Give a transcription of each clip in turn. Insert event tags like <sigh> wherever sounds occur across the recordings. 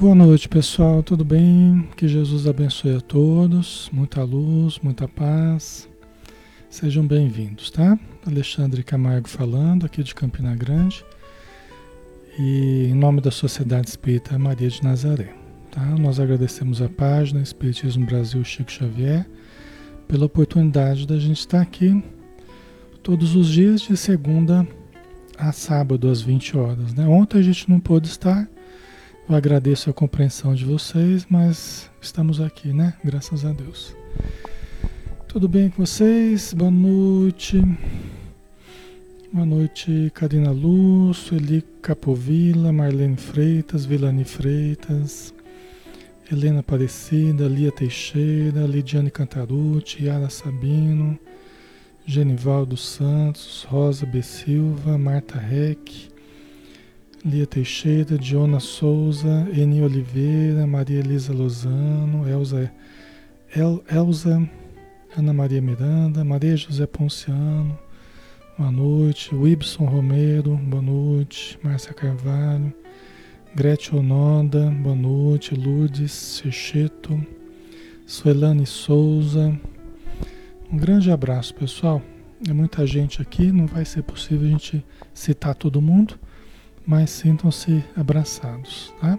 Boa noite, pessoal. Tudo bem? Que Jesus abençoe a todos. Muita luz, muita paz. Sejam bem-vindos, tá? Alexandre Camargo falando, aqui de Campina Grande. E em nome da Sociedade Espírita Maria de Nazaré, tá? Nós agradecemos a página Espiritismo Brasil Chico Xavier pela oportunidade da gente estar aqui todos os dias de segunda a sábado às 20 horas, né? Ontem a gente não pôde estar eu agradeço a compreensão de vocês, mas estamos aqui, né? Graças a Deus. Tudo bem com vocês? Boa noite. Boa noite, Karina Lúcio, Eli Capovilla, Marlene Freitas, Vilani Freitas, Helena Aparecida, Lia Teixeira, Lidiane Cantarucci, Yara Sabino, Genivaldo Santos, Rosa B. Silva, Marta Reck, Lia Teixeira, Diona Souza, Eni Oliveira, Maria Elisa Lozano, Elza, El, Elza, Ana Maria Miranda, Maria José Ponciano, boa noite, Wibson Romero, boa noite, Márcia Carvalho, Gretchen Onoda, boa noite, Lourdes Secheto, Suelane Souza, um grande abraço pessoal, é muita gente aqui, não vai ser possível a gente citar todo mundo, mas sintam-se abraçados, tá?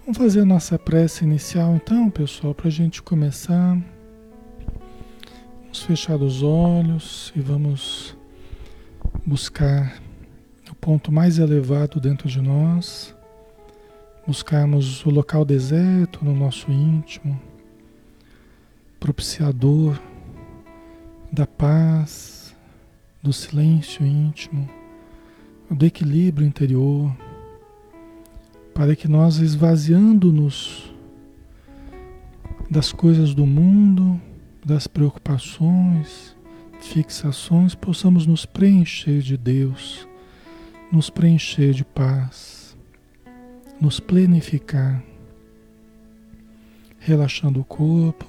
Vamos fazer a nossa prece inicial então, pessoal, para a gente começar. Vamos fechar os olhos e vamos buscar o ponto mais elevado dentro de nós, buscarmos o local deserto no nosso íntimo, propiciador da paz, do silêncio íntimo do equilíbrio interior, para que nós esvaziando-nos das coisas do mundo, das preocupações, fixações, possamos nos preencher de Deus, nos preencher de paz, nos plenificar, relaxando o corpo,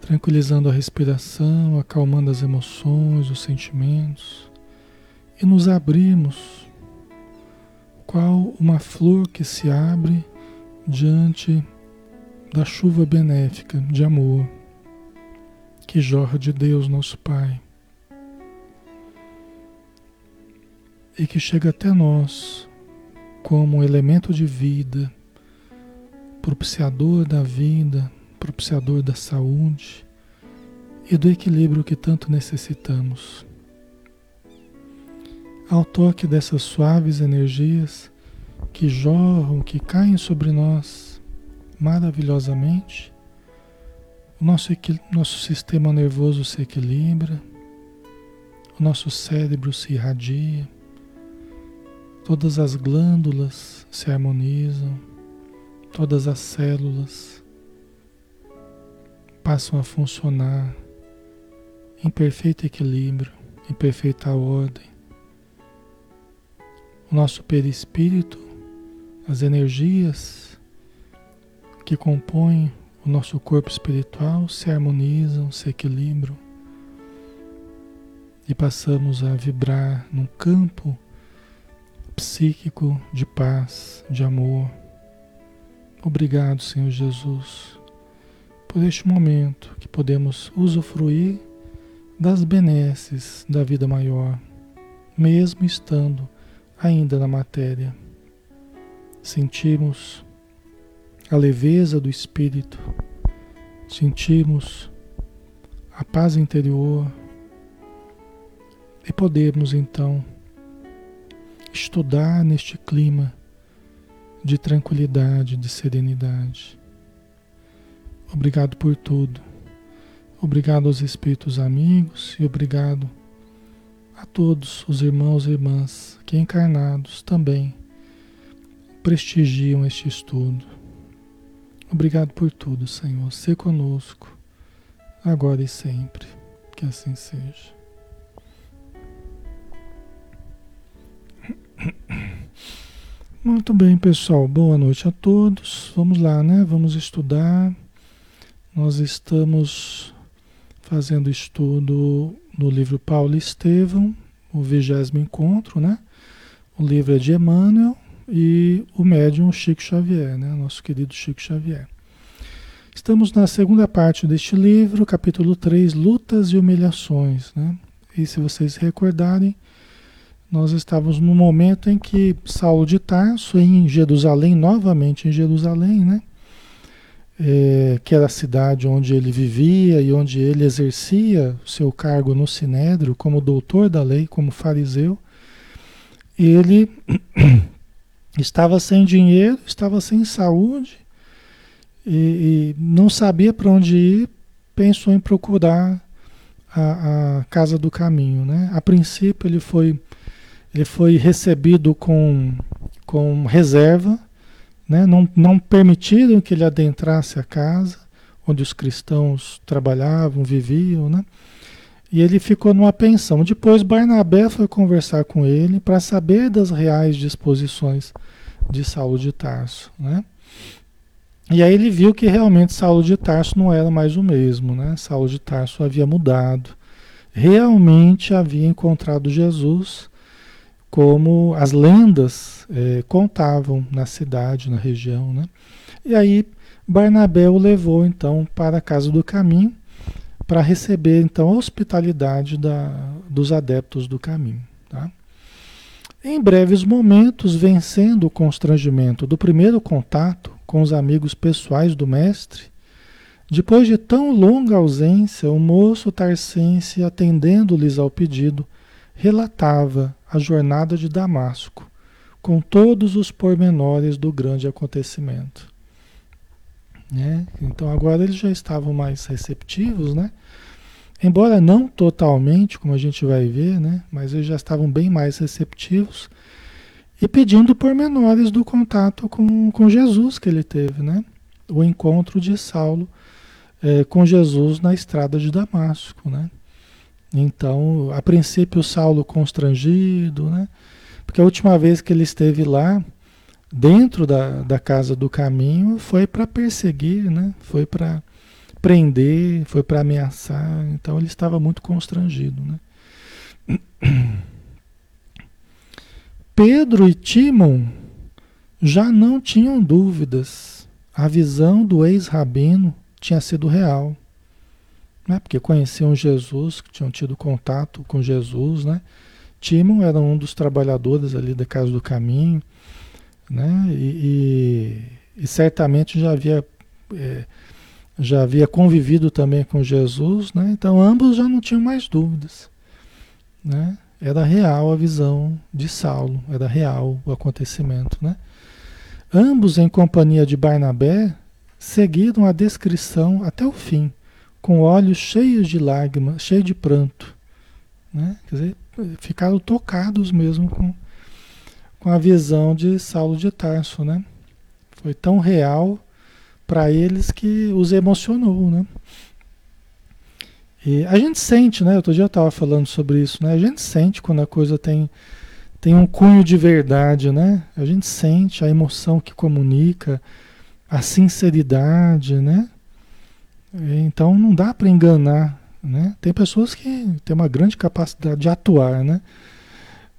tranquilizando a respiração, acalmando as emoções, os sentimentos e nos abrimos, qual uma flor que se abre diante da chuva benéfica de amor que jorra de Deus, nosso Pai, e que chega até nós como elemento de vida, propiciador da vida, propiciador da saúde e do equilíbrio que tanto necessitamos. Ao toque dessas suaves energias que jorram, que caem sobre nós maravilhosamente, o nosso, nosso sistema nervoso se equilibra, o nosso cérebro se irradia, todas as glândulas se harmonizam, todas as células passam a funcionar em perfeito equilíbrio, em perfeita ordem o nosso perispírito, as energias que compõem o nosso corpo espiritual se harmonizam, se equilibram e passamos a vibrar num campo psíquico de paz, de amor. Obrigado, Senhor Jesus, por este momento que podemos usufruir das benesses da vida maior, mesmo estando ainda na matéria. Sentimos a leveza do espírito, sentimos a paz interior e podemos então estudar neste clima de tranquilidade, de serenidade. Obrigado por tudo. Obrigado aos espíritos amigos e obrigado a todos os irmãos e irmãs que encarnados também prestigiam este estudo. Obrigado por tudo, Senhor. Se conosco, agora e sempre. Que assim seja. Muito bem, pessoal. Boa noite a todos. Vamos lá, né? Vamos estudar. Nós estamos fazendo estudo no livro Paulo Estevão, o vigésimo encontro, né? O livro é de Emmanuel, e o médium Chico Xavier, né? Nosso querido Chico Xavier. Estamos na segunda parte deste livro, capítulo 3, Lutas e Humilhações, né? E se vocês recordarem, nós estávamos no momento em que Saulo de Tarso, em Jerusalém, novamente em Jerusalém, né? É, que era a cidade onde ele vivia e onde ele exercia o seu cargo no Sinédrio como doutor da lei, como fariseu, ele <clears throat> estava sem dinheiro, estava sem saúde e, e não sabia para onde ir, pensou em procurar a, a, casa do caminho, né? A princípio ele foi ele foi recebido com, com reserva, né? não, não permitiram que ele adentrasse a casa onde os cristãos trabalhavam, viviam, né? E ele ficou numa pensão. Depois Barnabé foi conversar com ele para saber das reais disposições de Saulo de Tarso, né? E aí ele viu que realmente Saulo de Tarso não era mais o mesmo, né? Saulo de Tarso havia mudado. Realmente havia encontrado Jesus como as lendas é, contavam na cidade, na região. Né? E aí Barnabé o levou então para a casa do caminho para receber então a hospitalidade da, dos adeptos do caminho. Tá? Em breves momentos, vencendo o constrangimento do primeiro contato com os amigos pessoais do mestre, depois de tão longa ausência, o moço tarcense, atendendo-lhes ao pedido, relatava a jornada de Damasco, com todos os pormenores do grande acontecimento. Né? Então agora eles já estavam mais receptivos, né? Embora não totalmente, como a gente vai ver, né? Mas eles já estavam bem mais receptivos e pedindo pormenores do contato com, com Jesus que ele teve, né? O encontro de Saulo é, com Jesus na estrada de Damasco, né? Então, a princípio, Saulo constrangido, né? Porque a última vez que ele esteve lá, dentro da, da casa do caminho, foi para perseguir, né? Foi para prender, foi para ameaçar. Então, ele estava muito constrangido, né? <clears throat> Pedro e Timon já não tinham dúvidas. A visão do ex-rabino tinha sido real né? porque conheciam Jesus, tinham tido contato com Jesus, né? Timon era um dos trabalhadores ali da Casa do Caminho, né? E, e, e certamente já havia é, já havia convivido também com Jesus, né? Então ambos já não tinham mais dúvidas, né? Era real a visão de Saulo, era real o acontecimento, né? Ambos em companhia de Barnabé seguiram a descrição até o fim com olhos cheios de lágrimas, cheios de pranto. Né? Quer dizer, ficaram tocados mesmo com, com a visão de Saulo de Tarso. Né? Foi tão real para eles que os emocionou. Né? E a gente sente, né? Outro dia eu estava falando sobre isso, né? A gente sente quando a coisa tem, tem um cunho de verdade, né? A gente sente a emoção que comunica, a sinceridade, né? Então não dá para enganar, né? Tem pessoas que têm uma grande capacidade de atuar, né?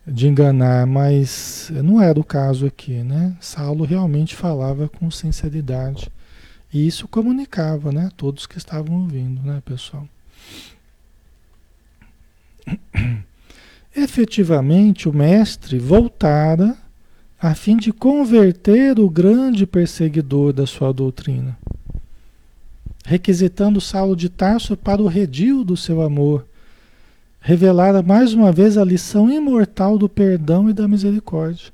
De enganar, mas não era o caso aqui, né? Saulo realmente falava com sinceridade e isso comunicava, né? Todos que estavam ouvindo, né, pessoal? <coughs> Efetivamente, o mestre voltara a fim de converter o grande perseguidor da sua doutrina requisitando Saulo de Tarso para o redil do seu amor, revelara mais uma vez a lição imortal do perdão e da misericórdia.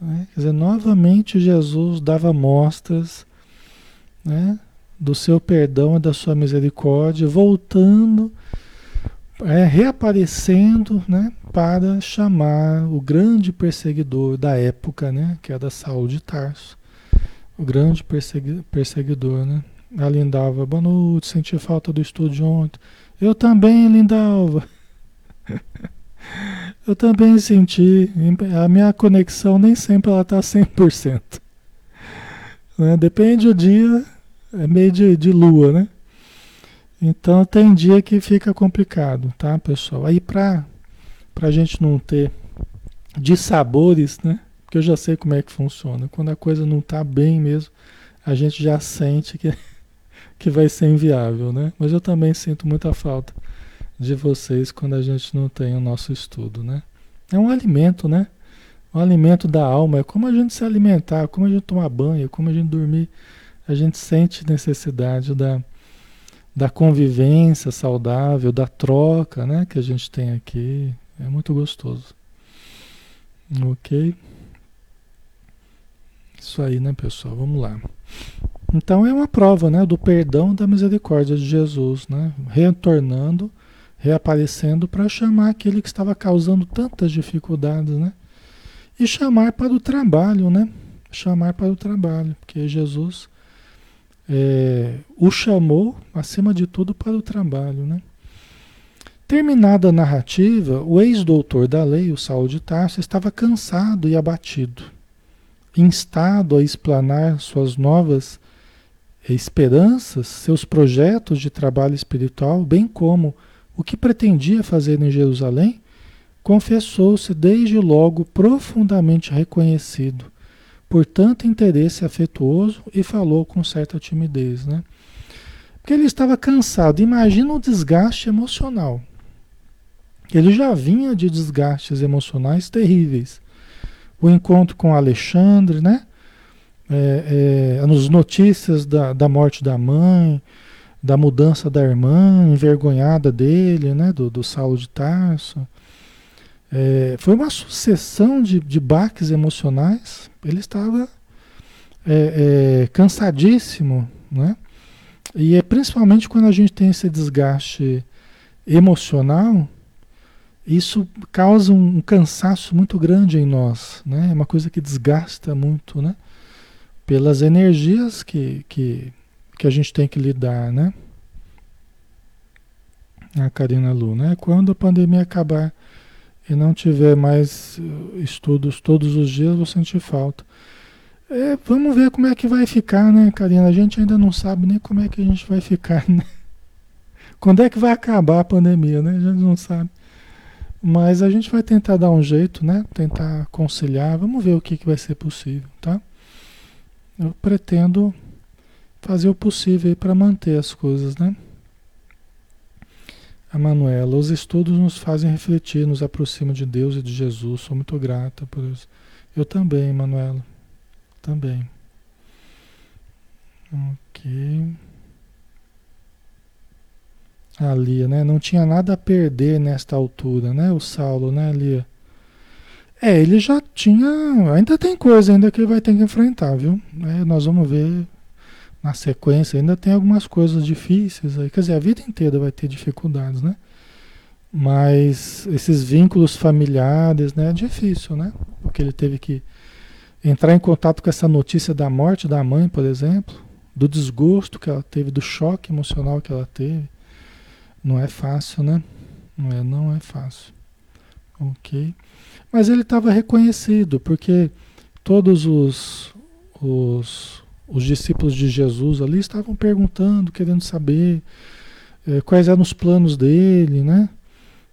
Né? Quer dizer, novamente Jesus dava mostras né, do seu perdão e da sua misericórdia, voltando, é, reaparecendo né, para chamar o grande perseguidor da época, né, que era Saulo de Tarso. O grande persegui perseguidor, né? A Lindalva, boa noite, senti falta do estúdio ontem. Eu também, Lindalva. <laughs> Eu também senti. A minha conexão nem sempre ela está 100%. <laughs> Né? Depende do dia, é meio de, de lua, né? Então tem dia que fica complicado, tá, pessoal? Aí para a gente não ter dissabores, né? Porque eu já sei como é que funciona. Quando a coisa não está bem mesmo, a gente já sente que, <laughs> que vai ser inviável, né? Mas eu também sinto muita falta de vocês quando a gente não tem o nosso estudo, né? É um alimento, né? Um alimento da alma, é como a gente se alimentar, como a gente tomar banho, como a gente dormir. A gente sente necessidade da, da convivência saudável, da troca, né? Que a gente tem aqui. É muito gostoso. Ok? Isso aí, né, pessoal? Vamos lá. Então é uma prova, né, do perdão da misericórdia de Jesus, né? Retornando, reaparecendo para chamar aquele que estava causando tantas dificuldades, né? E chamar para o trabalho, né? Chamar para o trabalho, porque Jesus é, o chamou, acima de tudo, para o trabalho, né? Terminada a narrativa, o ex-doutor da lei, o Saulo de Tarso, estava cansado e abatido, instado a explanar suas novas esperanças, seus projetos de trabalho espiritual, bem como o que pretendia fazer em Jerusalém, confessou-se desde logo profundamente reconhecido por tanto interesse afetuoso e falou com certa timidez, né? Porque ele estava cansado. Imagina o desgaste emocional. Ele já vinha de desgastes emocionais terríveis. O encontro com Alexandre, né? É, é, as notícias da, da morte da mãe, da mudança da irmã, envergonhada dele, né? Do, do Saulo de Tarso. É, foi uma sucessão de, de baques emocionais. Ele estava é, é, cansadíssimo, né? E é principalmente quando a gente tem esse desgaste emocional, isso causa um cansaço muito grande em nós, né? É uma coisa que desgasta muito, né? Pelas energias que, que, que a gente tem que lidar, né? A Karina Lu, né? Quando a pandemia acabar e não tiver mais eh, estudos todos os dias, vou sentir falta. É, vamos ver como é que vai ficar, né, Karina? A gente ainda não sabe nem como é que a gente vai ficar, né? <laughs> Quando é que vai acabar a pandemia, né? A gente não sabe. Mas a gente vai tentar dar um jeito, né? Tentar conciliar. Vamos ver o que, que vai ser possível, tá? Eu pretendo fazer o possível para manter as coisas, né? A Manuela, os estudos nos fazem refletir, nos aproximam de Deus e de Jesus. Sou muito grata por isso. Eu também, Manuela. Também. Ok. A Lia, né? Não tinha nada a perder nesta altura, né? O Saulo, né, Lia? É, ele já tinha. Ainda tem coisa ainda que ele vai ter que enfrentar, viu? É, nós vamos ver na sequência. Ainda tem algumas coisas difíceis aí. Quer dizer, a vida inteira vai ter dificuldades, né? Mas esses vínculos familiares, né? É difícil, né? Porque ele teve que entrar em contato com essa notícia da morte da mãe, por exemplo, do desgosto que ela teve, do choque emocional que ela teve. Não é fácil, né? Não é, não é fácil. Ok. Mas ele estava reconhecido, porque todos os, os, os discípulos de Jesus ali estavam perguntando, querendo saber é, quais eram os planos dele, né?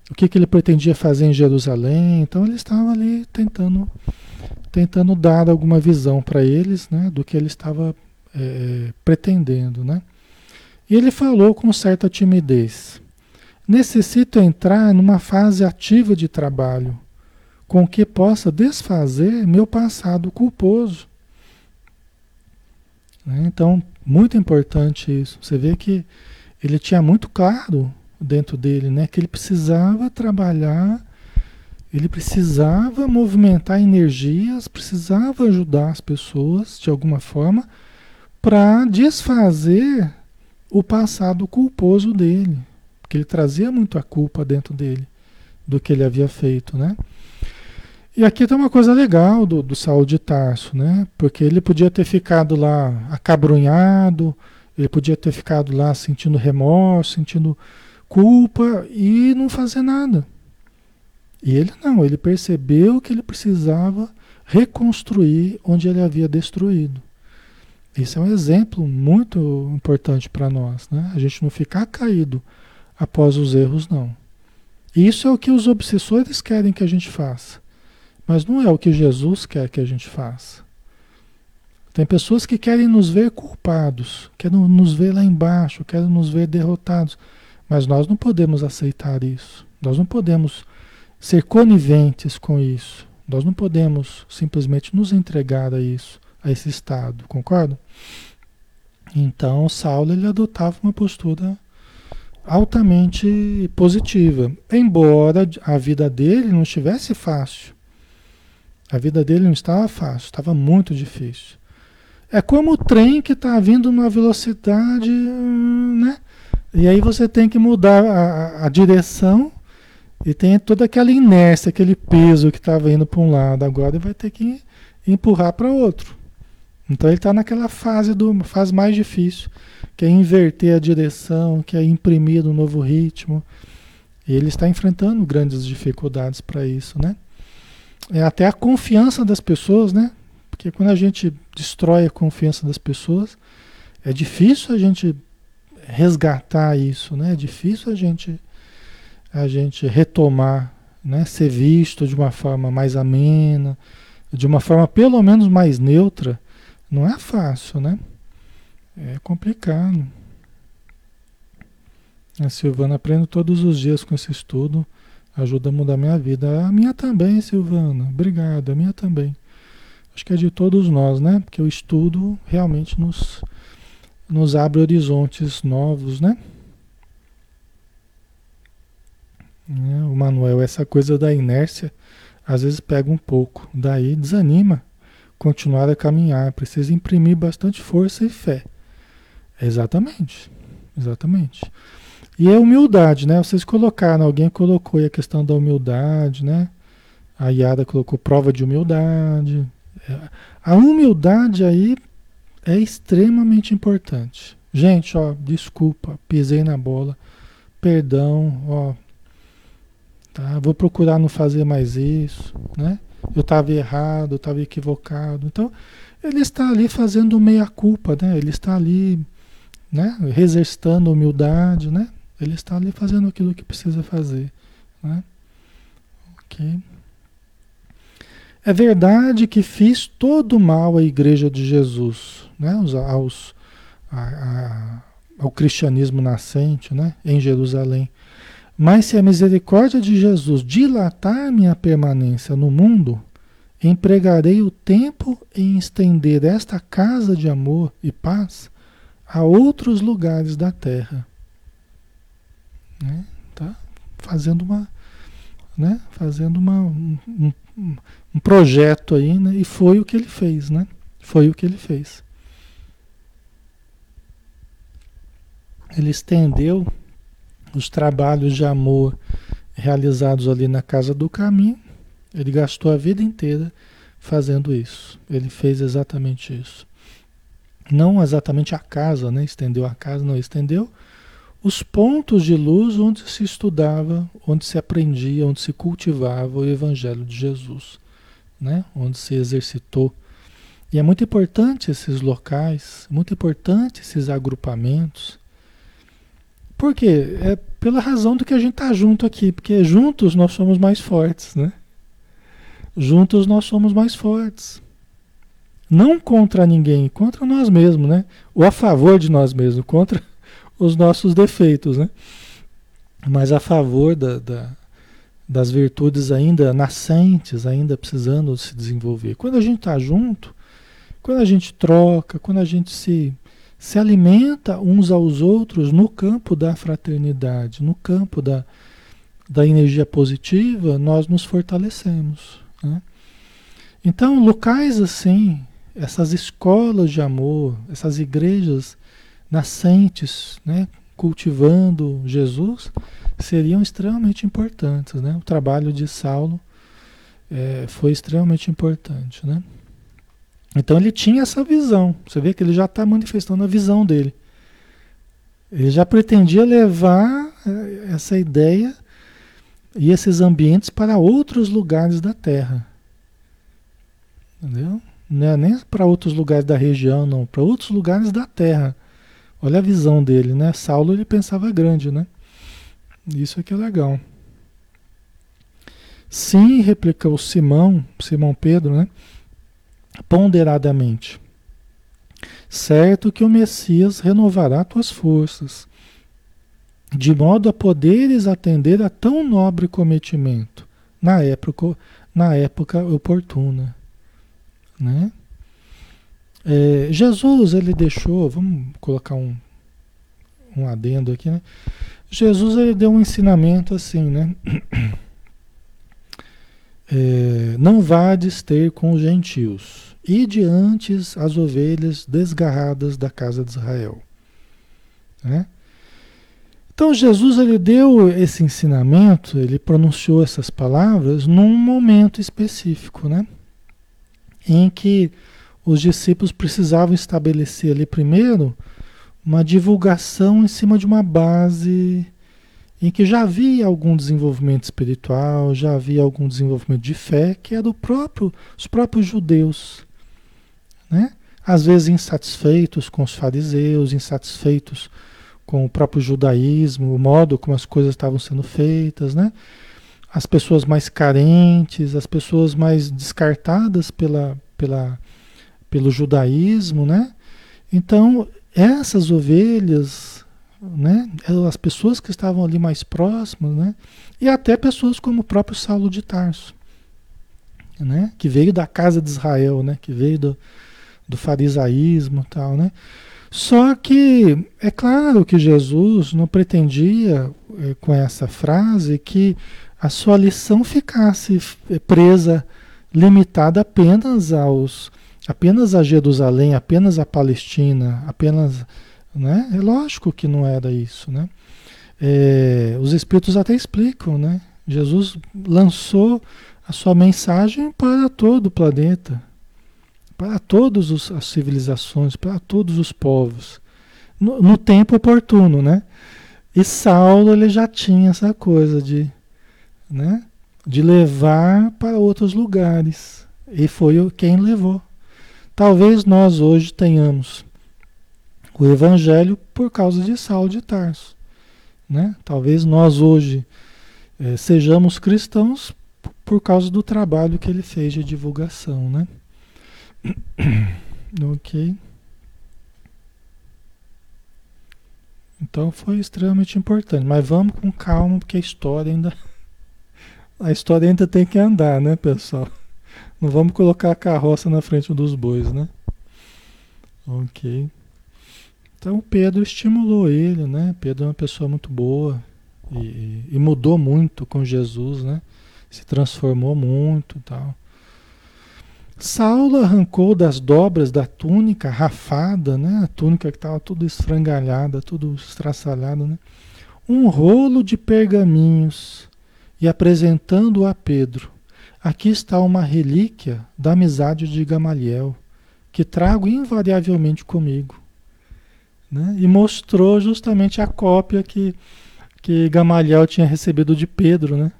O que, que ele pretendia fazer em Jerusalém. Então ele estava ali tentando, tentando dar alguma visão para eles, né? Do que ele estava é, pretendendo, né? E ele falou com certa timidez. Necessito entrar numa fase ativa de trabalho, com que possa desfazer meu passado culposo. Né? Então, muito importante isso. Você vê que ele tinha muito claro dentro dele, né, que ele precisava trabalhar, ele precisava movimentar energias, precisava ajudar as pessoas de alguma forma para desfazer o passado culposo dele, porque ele trazia muito a culpa dentro dele do que ele havia feito, né? E aqui tem uma coisa legal do, do Saulo de Tarso, né? Porque ele podia ter ficado lá acabrunhado, ele podia ter ficado lá sentindo remorso, sentindo culpa e não fazer nada. E ele não, ele percebeu que ele precisava reconstruir onde ele havia destruído. Esse é um exemplo muito importante para nós, né? A gente não ficar caído após os erros, não. Isso é o que os obsessores querem que a gente faça. Mas não é o que Jesus quer que a gente faça. Tem pessoas que querem nos ver culpados, querem nos ver lá embaixo, querem nos ver derrotados. Mas nós não podemos aceitar isso. Nós não podemos ser coniventes com isso. Nós não podemos simplesmente nos entregar a isso, a esse estado, concorda? Então, Saulo ele adotava uma postura altamente positiva, embora a vida dele não estivesse fácil. A vida dele não estava fácil, estava muito difícil. É como o trem que está vindo numa velocidade, né? E aí você tem que mudar a, a direção e tem toda aquela inércia, aquele peso que estava indo para um lado, agora ele vai ter que empurrar para outro. Então ele está naquela fase do fase mais difícil, que é inverter a direção, que é imprimir um novo ritmo. E ele está enfrentando grandes dificuldades para isso, né? É até a confiança das pessoas, né? Porque quando a gente destrói a confiança das pessoas, é difícil a gente resgatar isso, né? É difícil a gente a gente retomar, né? Ser visto de uma forma mais amena, de uma forma pelo menos mais neutra, não é fácil, né? É complicado. A Silvana aprendo todos os dias com esse estudo, ajuda a mudar minha vida. A minha também, Silvana. Obrigado, a minha também. Acho que é de todos nós, né? Porque o estudo realmente nos, nos abre horizontes novos, né? É, o Manuel, essa coisa da inércia, às vezes pega um pouco, daí desanima continuar a caminhar, precisa imprimir bastante força e fé. Exatamente, exatamente. E a humildade, né? Vocês colocaram, alguém colocou aí a questão da humildade, né? A Yara colocou prova de humildade. É, a humildade aí é extremamente importante. Gente, ó, desculpa, pisei na bola. Perdão, ó, Tá? Vou procurar não fazer mais isso, né? Eu estava errado, eu estava equivocado. Então, ele está ali fazendo meia-culpa, né? Ele está ali, né? Exercitando humildade, né? Ele está ali fazendo aquilo que precisa fazer, né? Ok. É verdade que fiz todo mal à igreja de Jesus, né? Aos, aos a, a, ao cristianismo nascente, né? Em Jerusalém. Mas se a misericórdia de Jesus dilatar minha permanência no mundo, empregarei o tempo em estender esta casa de amor e paz a outros lugares da terra. Né? Tá? Fazendo uma, né? Fazendo uma, um, um, um projeto aí, né? E foi o que ele fez, né? Foi o que ele fez. Ele estendeu os trabalhos de amor realizados ali na casa do caminho, ele gastou a vida inteira fazendo isso. Ele fez exatamente isso. Não exatamente a casa, né? Estendeu a casa, não estendeu os pontos de luz onde se estudava, onde se aprendia, onde se cultivava o evangelho de Jesus, né? Onde se exercitou. E é muito importante esses locais, muito importante esses agrupamentos, por quê? É pela razão do que a gente está junto aqui, porque juntos nós somos mais fortes, né? Juntos nós somos mais fortes. Não contra ninguém, contra nós mesmos, né? Ou a favor de nós mesmos, contra os nossos defeitos, né? Mas a favor da, da, das virtudes ainda nascentes, ainda precisando se desenvolver. Quando a gente está junto, quando a gente troca, quando a gente se se alimenta uns aos outros no campo da fraternidade, no campo da, da energia positiva, nós nos fortalecemos. Né? Então, locais assim, essas escolas de amor, essas igrejas nascentes, né, cultivando Jesus, seriam extremamente importantes. Né? O trabalho de Saulo é, foi extremamente importante. Né? Então ele tinha essa visão. Você vê que ele já está manifestando a visão dele. Ele já pretendia levar eh, essa ideia e esses ambientes para outros lugares da Terra. Entendeu? Não é nem para outros lugares da região, não, para outros lugares da Terra. Olha a visão dele, né? Saulo ele pensava grande, né? Isso aqui é legal. Sim, replicou Simão, Simão Pedro, né? Ponderadamente. Certo que o Messias renovará tuas forças, de modo a poderes atender a tão nobre cometimento na época, na época oportuna, né? É, Jesus ele deixou, vamos colocar um, um adendo aqui, né? Jesus ele deu um ensinamento assim, né? <clears throat> É, não vades ter com os gentios, e diante as ovelhas desgarradas da casa de Israel. Né? Então Jesus ele deu esse ensinamento, ele pronunciou essas palavras num momento específico, né? Em que os discípulos precisavam estabelecer ali primeiro uma divulgação em cima de uma base em que já havia algum desenvolvimento espiritual, já havia algum desenvolvimento de fé, que é do próprio, os próprios judeus, né? Às vezes insatisfeitos com os fariseus, insatisfeitos com o próprio judaísmo, o modo como as coisas estavam sendo feitas, né? As pessoas mais carentes, as pessoas mais descartadas pela, pela, pelo judaísmo, né? Então, essas ovelhas né? As pessoas que estavam ali mais próximas, né? E até pessoas como o próprio Saulo de Tarso, né? Que veio da casa de Israel, né? Que veio do, do farisaísmo, tal, né? Só que é claro que Jesus não pretendia é, com essa frase que a sua lição ficasse eh, presa, limitada apenas aos apenas a Jerusalém, apenas a Palestina, apenas né? É lógico que não era isso. Né? É, os Espíritos até explicam. Né? Jesus lançou a sua mensagem para todo o planeta, para todas as civilizações, para todos os povos, no, no, tempo oportuno, né? E Saulo ele já tinha essa coisa de, né? De levar para outros lugares e foi quem levou. Talvez nós hoje tenhamos o Evangelho por causa de Saulo de Tarso. Né? Talvez nós hoje é, sejamos cristãos por causa do trabalho que ele fez de divulgação. Né? <clears throat> ok. Então foi extremamente importante. Mas vamos com calma, porque a história ainda. <laughs> A história ainda tem que andar, né, pessoal? Não vamos colocar a carroça na frente dos bois, né? Ok. Então Pedro estimulou ele, né? Pedro é uma pessoa muito boa e, e mudou muito com Jesus, né? Se transformou muito, tal. Saulo arrancou das dobras da túnica rafada, né? A túnica que estava tudo esfrangalhada, tudo estraçalhada, né? Um rolo de pergaminhos e apresentando a Pedro. Aqui está uma relíquia da amizade de Gamaliel, que trago invariavelmente comigo. Né? E mostrou justamente a cópia que, que Gamaliel tinha recebido de Pedro, né?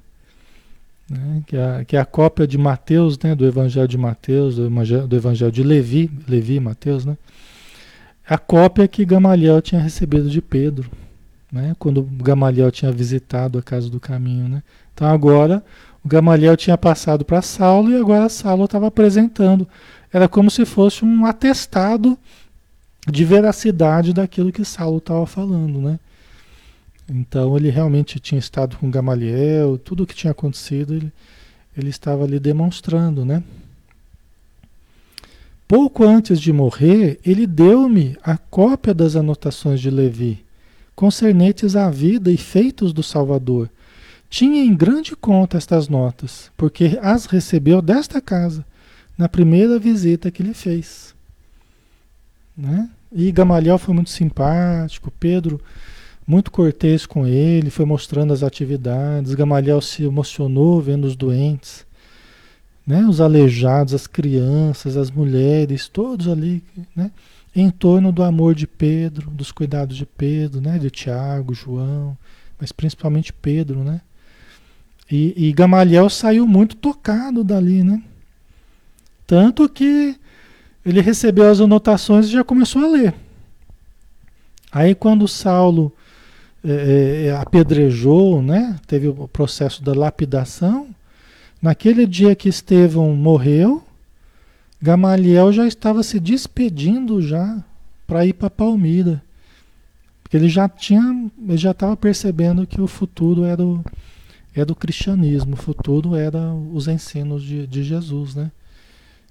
né? Que, é, que é a cópia de Mateus, né? do Evangelho de Mateus, do Evangelho, do Evangelho de Levi, Levi e Mateus, né? A cópia que Gamaliel tinha recebido de Pedro, né? quando Gamaliel tinha visitado a casa do caminho. Né? Então agora Gamaliel tinha passado para Saulo e agora Saulo estava apresentando. Era como se fosse um atestado de veracidade daquilo que Saulo estava falando, né? Então ele realmente tinha estado com Gamaliel, tudo o que tinha acontecido ele, ele estava ali demonstrando, né? Pouco antes de morrer, ele deu-me a cópia das anotações de Levi, concernentes à vida e feitos do Salvador. Tinha em grande conta estas notas, porque as recebeu desta casa, na primeira visita que lhe fez. Né? E Gamaliel foi muito simpático, Pedro muito cortês com ele, foi mostrando as atividades. Gamaliel se emocionou vendo os doentes, né? os aleijados, as crianças, as mulheres, todos ali, né? em torno do amor de Pedro, dos cuidados de Pedro, né? de Tiago, João, mas principalmente Pedro. Né? E, e Gamaliel saiu muito tocado dali, né? Tanto que ele recebeu as anotações e já começou a ler. Aí quando Saulo é, é, apedrejou, né, teve o processo da lapidação, Naquele dia que Estevão morreu, Gamaliel já estava se despedindo já para ir para Palmira. Porque ele já tinha, ele já estava percebendo que o futuro era o, era o cristianismo, o futuro era os ensinos de, de Jesus, né?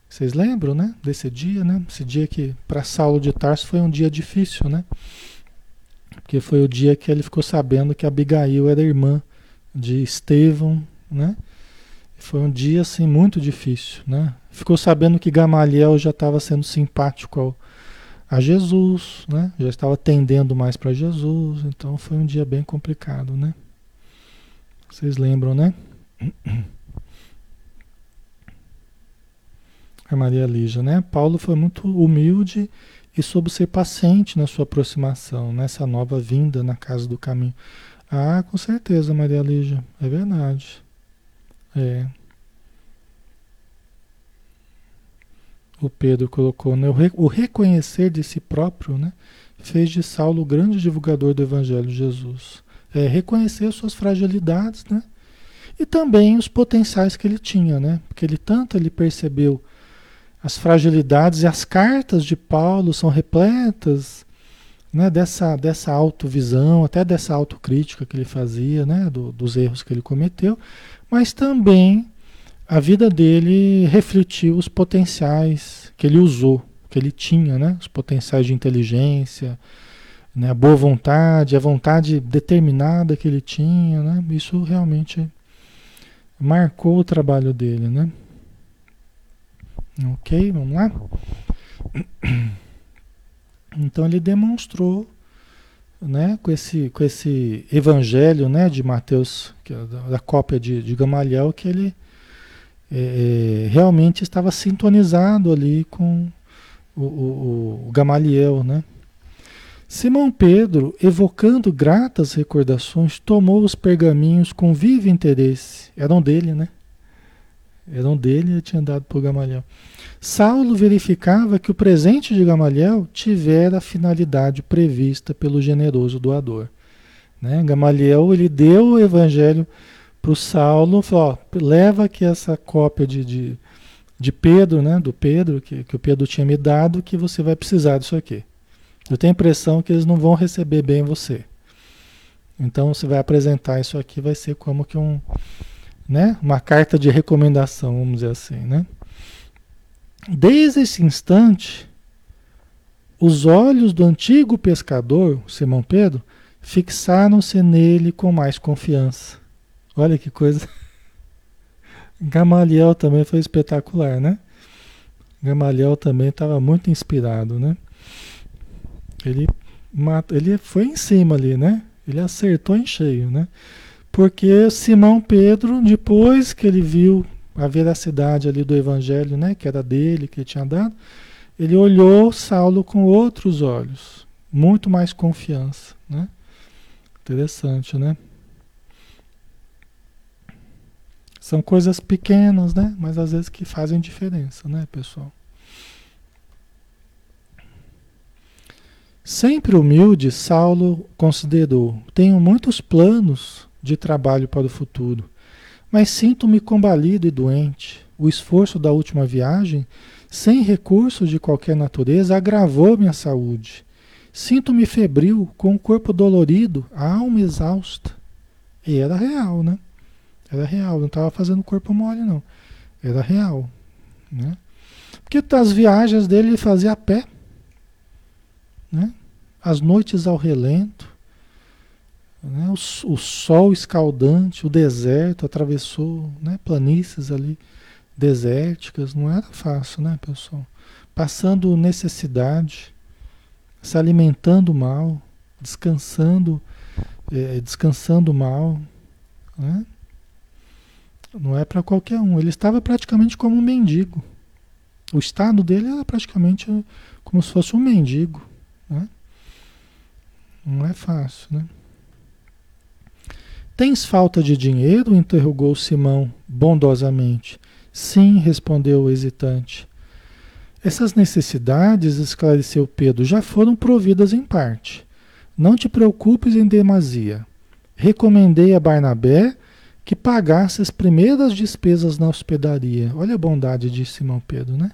Vocês lembram, né? Desse dia, né? Esse dia que para Saulo de Tarso foi um dia difícil, né? Porque foi o dia que ele ficou sabendo que Abigail era irmã de Estevão, né? Foi um dia assim muito difícil, né? Ficou sabendo que Gamaliel já estava sendo simpático ao, a Jesus, né? Já estava tendendo mais para Jesus, então foi um dia bem complicado, né? Vocês lembram, né? A Maria Lígia, né? Paulo foi muito humilde e soube ser paciente na sua aproximação, nessa nova vinda na casa do caminho. Ah, com certeza, Maria Lígia, é verdade. É. O Pedro colocou, né? O reconhecer de si próprio, né? Fez de Saulo o grande divulgador do Evangelho de Jesus. É, reconhecer suas fragilidades, né? E também os potenciais que ele tinha, né? Porque ele tanto ele percebeu as fragilidades e as cartas de Paulo são repletas né, dessa, dessa autovisão, até dessa autocrítica que ele fazia, né, do, dos erros que ele cometeu, mas também a vida dele refletiu os potenciais que ele usou, que ele tinha, né, os potenciais de inteligência, né, a boa vontade, a vontade determinada que ele tinha, né, isso realmente marcou o trabalho dele, né. Ok, vamos lá? <clears throat> Então ele demonstrou, né, com esse, com esse evangelho, né, de Mateus, que é da, cópia de, de Gamaliel, que ele é, é, realmente estava sintonizado ali com o, o, o Gamaliel, né? Simão Pedro, evocando gratas recordações, tomou os pergaminhos com vivo interesse. Eram dele, né? Eram dele e tinha dado para Gamaliel. Saulo verificava que o presente de Gamaliel tivera a finalidade prevista pelo generoso doador. Né? Gamaliel ele deu o evangelho para o Saulo, falou, ó, leva aqui essa cópia de, de, de Pedro, né? do Pedro, que, que o Pedro tinha me dado, que você vai precisar disso aqui. Eu tenho a impressão que eles não vão receber bem você. Então você vai apresentar isso aqui, vai ser como que um, né? Uma carta de recomendação, vamos dizer assim, né? Desde esse instante, os olhos do antigo pescador, Simão Pedro, fixaram-se nele com mais confiança. Olha que coisa. <laughs> Gamaliel também foi espetacular, né? Gamaliel também estava muito inspirado, né? Ele, ele foi em cima ali, né? Ele acertou em cheio, né? Porque Simão Pedro, depois que ele viu a veracidade ali do evangelho, né, que era dele, que ele tinha dado, ele olhou Saulo com outros olhos, muito mais confiança, né? Interessante, né? São coisas pequenas, né? Mas às vezes que fazem diferença, né, pessoal? Sempre humilde, Saulo considerou: tenho muitos planos de trabalho para o futuro. Mas sinto-me combalido e doente. O esforço da última viagem, sem recursos de qualquer natureza, agravou minha saúde. Sinto-me febril, com o corpo dolorido, a alma exausta. E era real, né? Era real, não estava fazendo corpo mole, não. Era real. Né? Porque as viagens dele ele fazia a pé. Né? As noites ao relento. Né? O, o, sol escaldante, o deserto, atravessou né? planícies ali desérticas, não era fácil, né, pessoal? Passando necessidade, se alimentando mal, descansando, é, descansando mal, né? Não é para qualquer um. Ele estava praticamente como um mendigo. O estado dele era praticamente como se fosse um mendigo? Não é fácil, né? Tens falta de dinheiro? interrogou Simão bondosamente. Sim, respondeu o hesitante. Essas necessidades, esclareceu Pedro, já foram providas em parte. Não te preocupes em demasia. Recomendei a Barnabé que pagasse as primeiras despesas na hospedaria. Olha a bondade de Simão Pedro, né?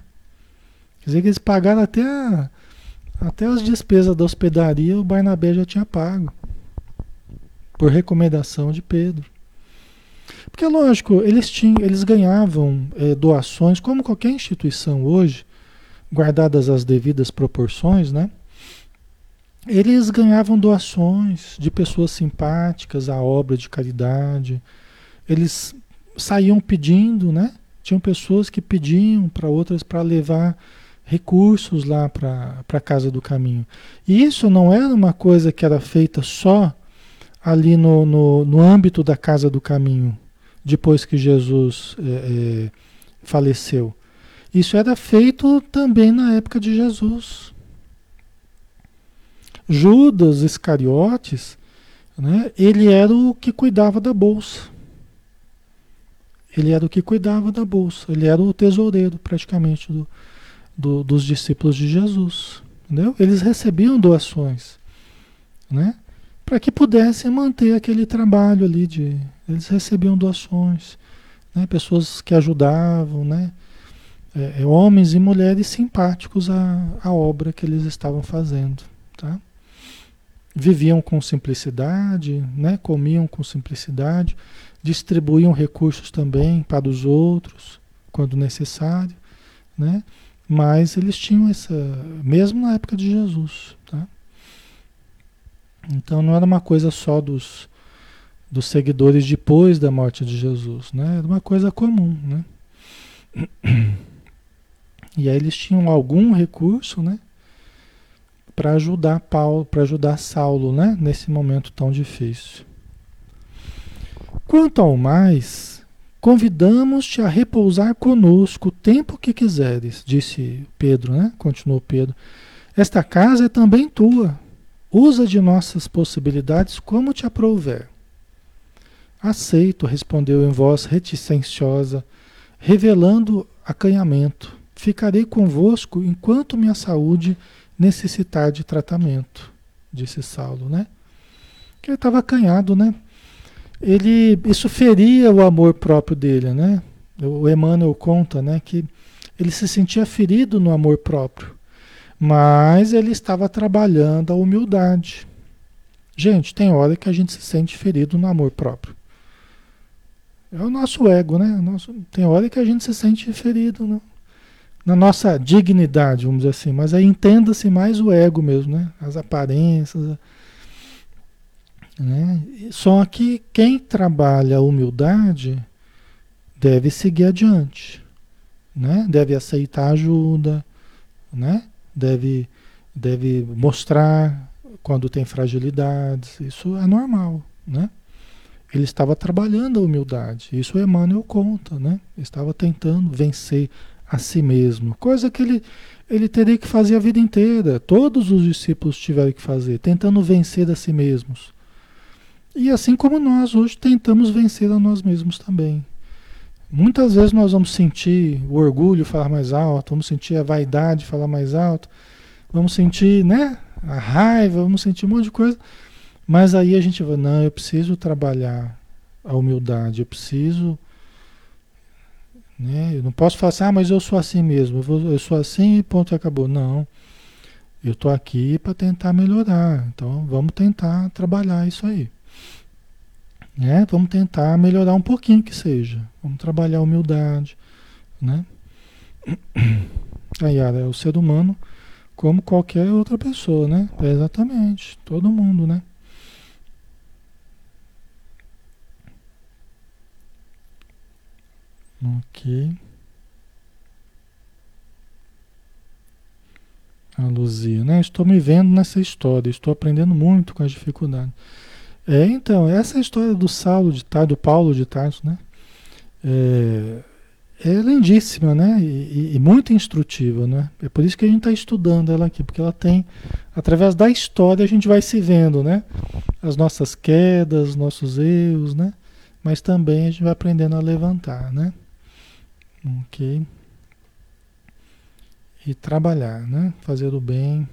Quer dizer que eles pagaram até, a, até as despesas da hospedaria, o Barnabé já tinha pago. Por recomendação de Pedro. Porque, lógico, eles, tinham, eles ganhavam é, doações, como qualquer instituição hoje, guardadas as devidas proporções, né? Eles ganhavam doações de pessoas simpáticas à obra de caridade. Eles saíam pedindo, né? Tinham pessoas que pediam para outras para levar recursos lá para a casa do caminho. E isso não era uma coisa que era feita só ali no, no, no âmbito da casa do caminho, depois que Jesus é, é, faleceu. Isso era feito também na época de Jesus. Judas Iscariotes, né, ele era o que cuidava da bolsa. Ele era o que cuidava da bolsa. Ele era o tesoureiro, praticamente, do, do, dos discípulos de Jesus. Entendeu? Eles recebiam doações. Né? Para que pudessem manter aquele trabalho ali. De, eles recebiam doações. Né? Pessoas que ajudavam, né? É, é, homens e mulheres simpáticos à, à obra que eles estavam fazendo. Tá? Viviam com simplicidade, né? comiam com simplicidade, distribuíam recursos também para os outros, quando necessário. Né? Mas eles tinham essa, mesmo na época de Jesus. Tá? Então não era uma coisa só dos, dos seguidores depois da morte de Jesus, né? era uma coisa comum. Né? <clears throat> E aí eles tinham algum recurso, né? Para ajudar Paulo, para ajudar Saulo, né? Nesse momento tão difícil. Quanto ao mais, convidamos-te a repousar conosco o tempo que quiseres, disse Pedro, né? Continuou Pedro. Esta casa é também tua. Usa de nossas possibilidades como te aprouver. Aceito, respondeu em voz reticenciosa, revelando acanhamento. Ficarei convosco enquanto minha saúde necessitar de tratamento, disse Saulo, né? Que ele estava acanhado, né? Ele, isso feria o amor próprio dele, né? O Emmanuel conta, né, que ele se sentia ferido no amor próprio, mas ele estava trabalhando a humildade. Gente, tem hora que a gente se sente ferido no amor próprio. É o nosso ego, né? Nosso, tem hora que a gente se sente ferido no, na nossa dignidade, vamos dizer assim, mas aí entenda-se mais o ego mesmo, né? As aparências. Né? Só que quem trabalha a humildade deve seguir adiante, né? Deve aceitar ajuda, né? Deve, deve mostrar quando tem fragilidades, isso é normal, né? Ele estava trabalhando a humildade, isso Emmanuel conta, né? Estava tentando vencer a si mesmo, coisa que ele, ele teria que fazer a vida inteira. Todos os discípulos tiveram que fazer, tentando vencer a si mesmos. E assim como nós hoje tentamos vencer a nós mesmos também. Muitas vezes nós vamos sentir o orgulho falar mais alto, vamos sentir a vaidade falar mais alto, vamos sentir, né, a raiva, vamos sentir um monte de coisa, mas aí a gente vai, não, eu preciso trabalhar a humildade, eu preciso né? Eu não posso falar assim, ah, mas eu sou assim mesmo, eu, vou, eu sou assim e ponto, acabou. Não. Eu estou aqui para tentar melhorar. Então vamos tentar trabalhar isso aí. Né? Vamos tentar melhorar um pouquinho que seja. Vamos trabalhar a humildade. Né? Aí, é o ser humano como qualquer outra pessoa, né? É exatamente. Todo mundo, né? Ok. A Luzia, né? Estou me vendo nessa história, estou aprendendo muito com as dificuldades. É, então, essa é história do Saulo de Tarso, do Paulo de Tarso, né? É, é lindíssima, né? E, e, muito instrutiva, né? É por isso que a gente está estudando ela aqui, porque ela tem, através da história, a gente vai se vendo, né? As nossas quedas, nossos erros, né? Mas também a gente vai aprendendo a levantar, né? Ok? E trabalhar, né? Fazer o bem.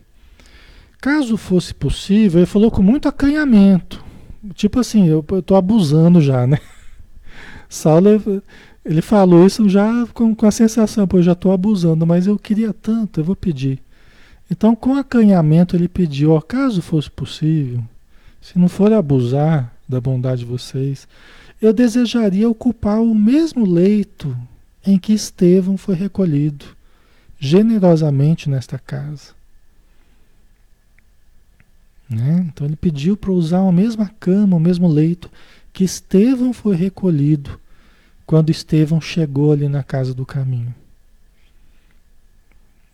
Caso fosse possível, ele falou com muito acanhamento. Tipo assim, eu, eu tô abusando já, né? Saulo, ele falou isso já com, com a sensação, pô, eu já estou abusando, mas eu queria tanto, eu vou pedir. Então, com acanhamento, ele pediu, ó, caso fosse possível, se não for abusar da bondade de vocês, eu desejaria ocupar o mesmo leito em que Estevão foi recolhido generosamente nesta casa. Né? Então ele pediu para usar a mesma cama, o mesmo leito que Estevão foi recolhido quando Estevão chegou ali na casa do caminho.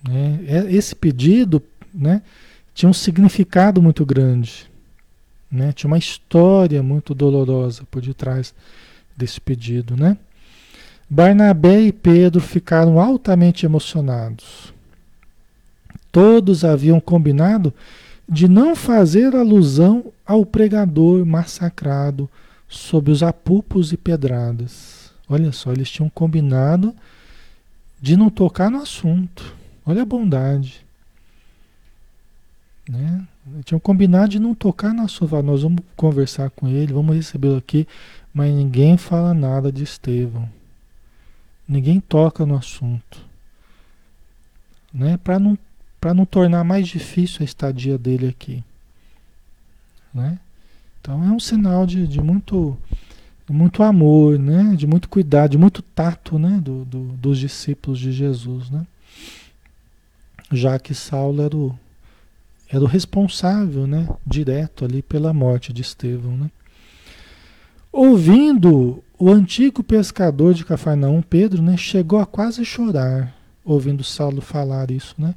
Né? É, esse pedido né, tinha um significado muito grande. Né? Tinha uma história muito dolorosa por detrás desse pedido. Né? Barnabé e Pedro ficaram altamente emocionados. Todos haviam combinado de não fazer alusão ao pregador massacrado sob os apupos e pedradas. Olha só, eles tinham combinado de não tocar no assunto. Olha a bondade. Né? Tinham combinado de não tocar na sua. Nós vamos conversar com ele, vamos recebê-lo aqui, mas ninguém fala nada de Estevão. Ninguém toca no assunto. Né? Para não, não tornar mais difícil a estadia dele aqui. Né? Então é um sinal de, de muito, muito amor, né? de muito cuidado, de muito tato né? do, do, dos discípulos de Jesus. Né? já que Saulo era o, era o responsável, né, direto ali pela morte de Estevão, né? Ouvindo o antigo pescador de Cafarnaum, Pedro, né, chegou a quase chorar, ouvindo Saulo falar isso, né?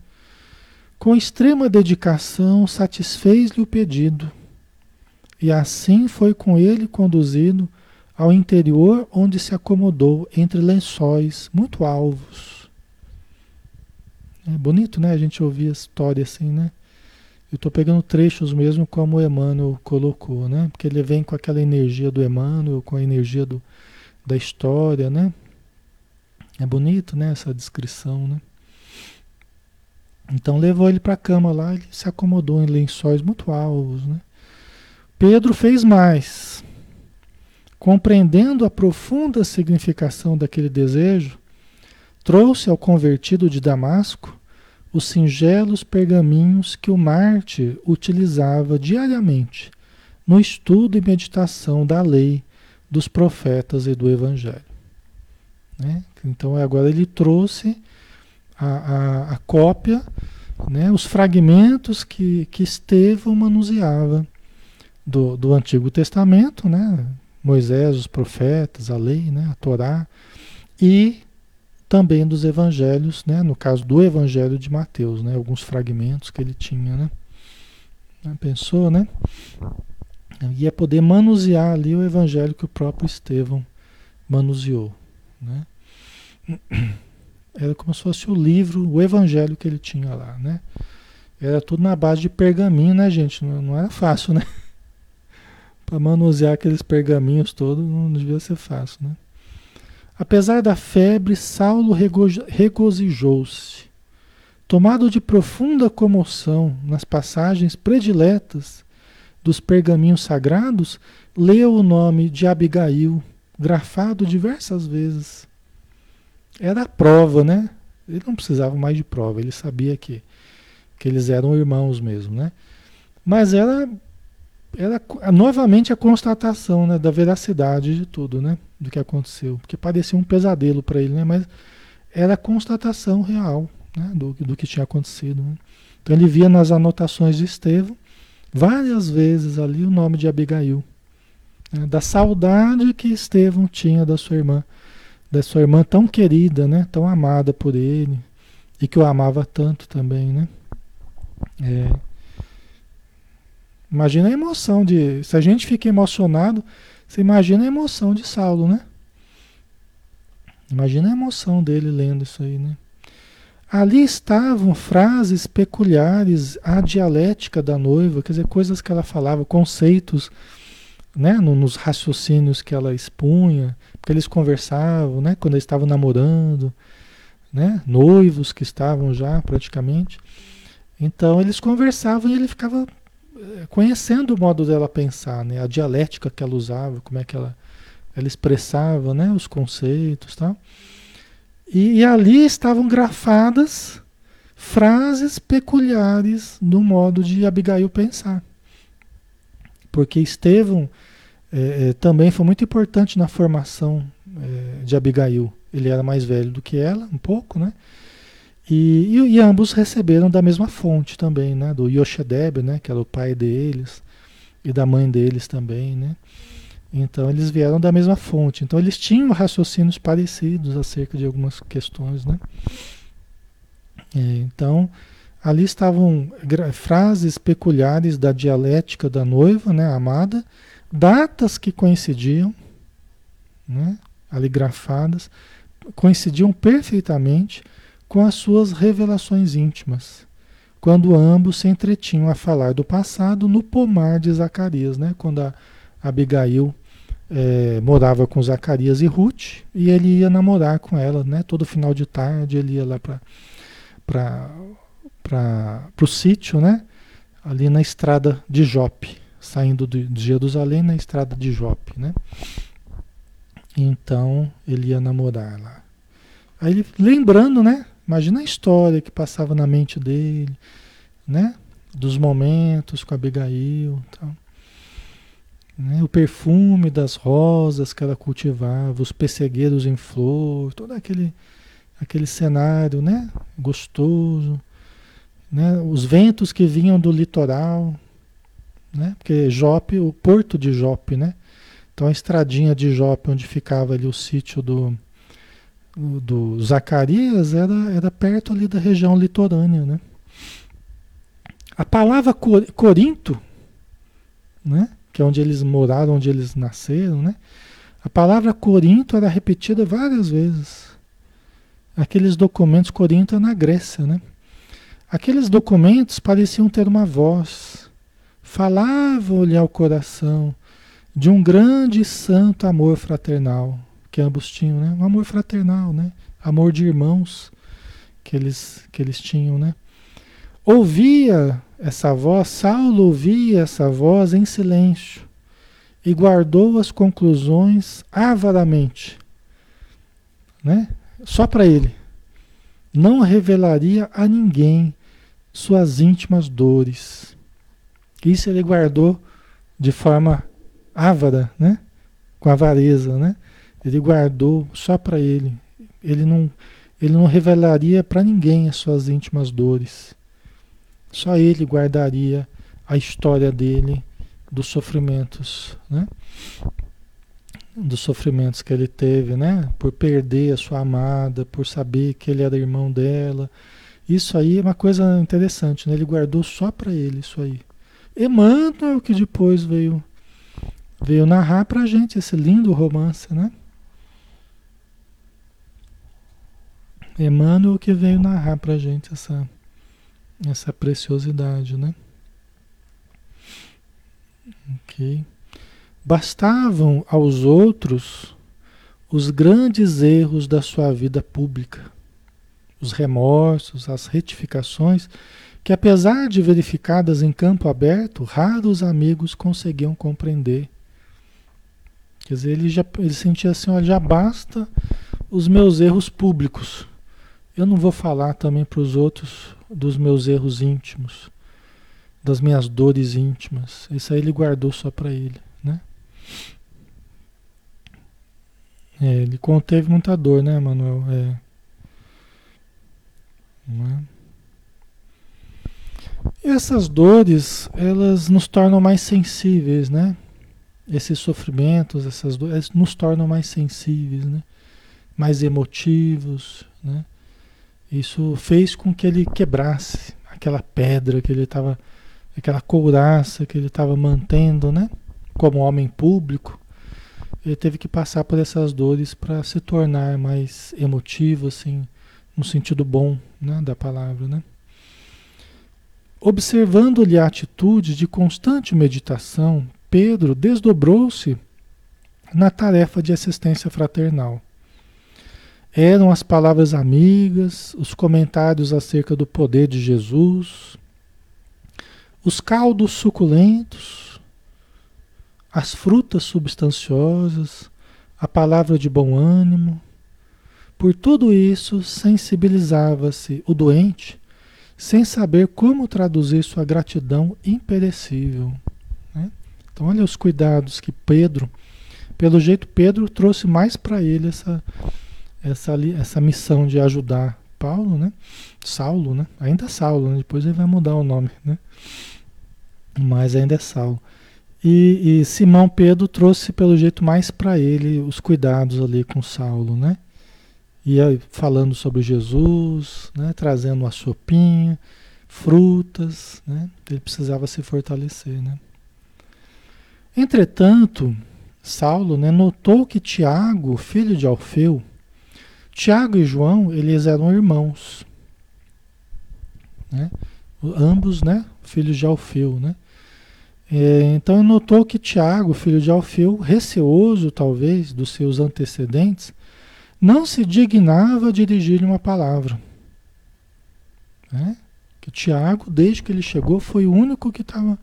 Com extrema dedicação, satisfez-lhe o pedido, e assim foi com ele conduzido ao interior, onde se acomodou entre lençóis muito alvos é bonito, né? A gente ouvir a história assim, né? Eu estou pegando trechos mesmo como o Emmanuel colocou, né? Porque ele vem com aquela energia do Emmanuel, com a energia do, da história, né? É bonito, né? Essa descrição, né? Então levou ele para a cama lá, ele se acomodou em lençóis muito alvos, né? Pedro fez mais. Compreendendo a profunda significação daquele desejo, trouxe ao convertido de Damasco os singelos pergaminhos que o Marte utilizava diariamente no estudo e meditação da lei, dos profetas e do Evangelho. Né? Então agora ele trouxe a, a, a cópia, né? os fragmentos que, que Estevão manuseava do, do Antigo Testamento, né? Moisés, os profetas, a lei, né? a Torá, e também dos evangelhos, né? no caso do evangelho de Mateus, né? alguns fragmentos que ele tinha. Né? Pensou, né? Ia poder manusear ali o evangelho que o próprio Estevão manuseou. Né? Era como se fosse o livro, o evangelho que ele tinha lá. Né? Era tudo na base de pergaminho, né, gente? Não, não era fácil, né? <laughs> Para manusear aqueles pergaminhos todos não devia ser fácil, né? Apesar da febre, Saulo regozijou-se. Tomado de profunda comoção nas passagens prediletas dos pergaminhos sagrados, leu o nome de Abigail, grafado diversas vezes. Era a prova, né? Ele não precisava mais de prova, ele sabia que, que eles eram irmãos mesmo, né? Mas era, era novamente a constatação né, da veracidade de tudo, né? do que aconteceu, porque parecia um pesadelo para ele, né? Mas era a constatação real né? do, do que tinha acontecido. Né? Então ele via nas anotações de Estevão várias vezes ali o nome de Abigail, né? da saudade que Estevão tinha da sua irmã, da sua irmã tão querida, né? Tão amada por ele e que o amava tanto também, né? É. Imagina a emoção de. Se a gente fica emocionado, você imagina a emoção de Saulo, né? Imagina a emoção dele lendo isso aí, né? Ali estavam frases peculiares à dialética da noiva, quer dizer, coisas que ela falava, conceitos, né, nos raciocínios que ela expunha, porque eles conversavam, né, quando eles estavam namorando, né, noivos que estavam já praticamente. Então eles conversavam e ele ficava conhecendo o modo dela pensar, né? a dialética que ela usava, como é que ela, ela expressava né, os conceitos tal. E, e ali estavam grafadas frases peculiares do modo de Abigail pensar. Porque Estevão é, é, também foi muito importante na formação é, de Abigail. Ele era mais velho do que ela, um pouco, né? E, e, e, ambos receberam da mesma fonte também, né? Do Yoshedeb, né? Que era o pai deles, e da mãe deles também, né? Então eles vieram da mesma fonte. Então eles tinham raciocínios parecidos acerca de algumas questões, né? É, então ali estavam frases peculiares da dialética da noiva, né, amada, datas que coincidiam, né, ali grafadas, coincidiam perfeitamente com as suas revelações íntimas, quando ambos se entretinham a falar do passado no pomar de Zacarias, né, quando a Abigail é, morava com Zacarias e Ruth e ele ia namorar com ela, né? Todo final de tarde ele ia lá para o sítio, né? Ali na estrada de Jope, saindo de, Jerusalém na estrada de Jope, né? Então ele ia namorar lá. Aí ele lembrando, né? Imagina a história que passava na mente dele, né? Dos momentos com Abigail, tal. Né? O perfume das rosas que ela cultivava, os pessegueiros em flor, todo aquele, aquele cenário né? gostoso. Né? Os ventos que vinham do litoral, né? porque Jope, o porto de Jope, né? Então a estradinha de Jope, onde ficava ali o sítio do, do Zacarias, era, era perto ali da região litorânea. Né? A palavra Corinto, né? que é onde eles moraram, onde eles nasceram, né? A palavra Corinto era repetida várias vezes. Aqueles documentos, Corinto é na Grécia, né? Aqueles documentos pareciam ter uma voz, falavam-lhe ao coração de um grande e santo amor fraternal que ambos tinham, né? Um amor fraternal, né? Amor de irmãos que eles, que eles tinham, né? Ouvia essa voz, Saulo ouvia essa voz em silêncio e guardou as conclusões avaramente, né? Só para ele. Não revelaria a ninguém suas íntimas dores. Isso ele guardou de forma ávara, né? Com avareza, né? Ele guardou só para ele. Ele não, ele não revelaria para ninguém as suas íntimas dores. Só ele guardaria a história dele dos sofrimentos, né? Dos sofrimentos que ele teve, né? Por perder a sua amada, por saber que ele era irmão dela. Isso aí é uma coisa interessante, né? Ele guardou só para ele isso aí. Emmanuel que depois veio veio narrar para a gente esse lindo romance, né? Emmanuel que veio narrar para a gente essa essa preciosidade, né? Ok. Bastavam aos outros os grandes erros da sua vida pública, os remorsos, as retificações, que apesar de verificadas em campo aberto, raros amigos conseguiam compreender. Quer dizer, ele, já, ele sentia assim, olha, já basta os meus erros públicos. Eu não vou falar também para os outros dos meus erros íntimos, das minhas dores íntimas. Isso aí ele guardou só para ele, né? É, ele conteve muita dor, né, Manuel? É. é? Essas dores, elas nos tornam mais sensíveis, né? Esses sofrimentos, essas dores, nos tornam mais sensíveis, né? Mais emotivos, né? Isso fez com que ele quebrasse aquela pedra que ele estava, aquela couraça que ele estava mantendo, né? Como homem público, ele teve que passar por essas dores para se tornar mais emotivo, assim, no sentido bom, né, da palavra, né? Observando-lhe a atitude de constante meditação, Pedro desdobrou-se na tarefa de assistência fraternal. Eram as palavras amigas, os comentários acerca do poder de Jesus, os caldos suculentos, as frutas substanciosas, a palavra de bom ânimo. Por tudo isso, sensibilizava-se o doente, sem saber como traduzir sua gratidão imperecível. Né? Então, olha os cuidados que Pedro, pelo jeito, Pedro trouxe mais para ele essa, essa, essa missão de ajudar Paulo, né? Saulo, né? Ainda é Saulo, né? depois ele vai mudar o nome, né? Mas ainda é Saulo. E, e Simão Pedro trouxe pelo jeito mais para ele os cuidados ali com Saulo, né? Ia falando sobre Jesus, né? Trazendo uma sopinha, frutas, né? Ele precisava se fortalecer, né? Entretanto, Saulo né, notou que Tiago, filho de Alfeu, Tiago e João, eles eram irmãos. Né? Ambos, né? Filhos de Alfeu, né? É, então notou que Tiago, filho de Alfeu, receoso talvez dos seus antecedentes, não se dignava dirigir-lhe uma palavra. Né? Que Tiago, desde que ele chegou, foi o único que estava.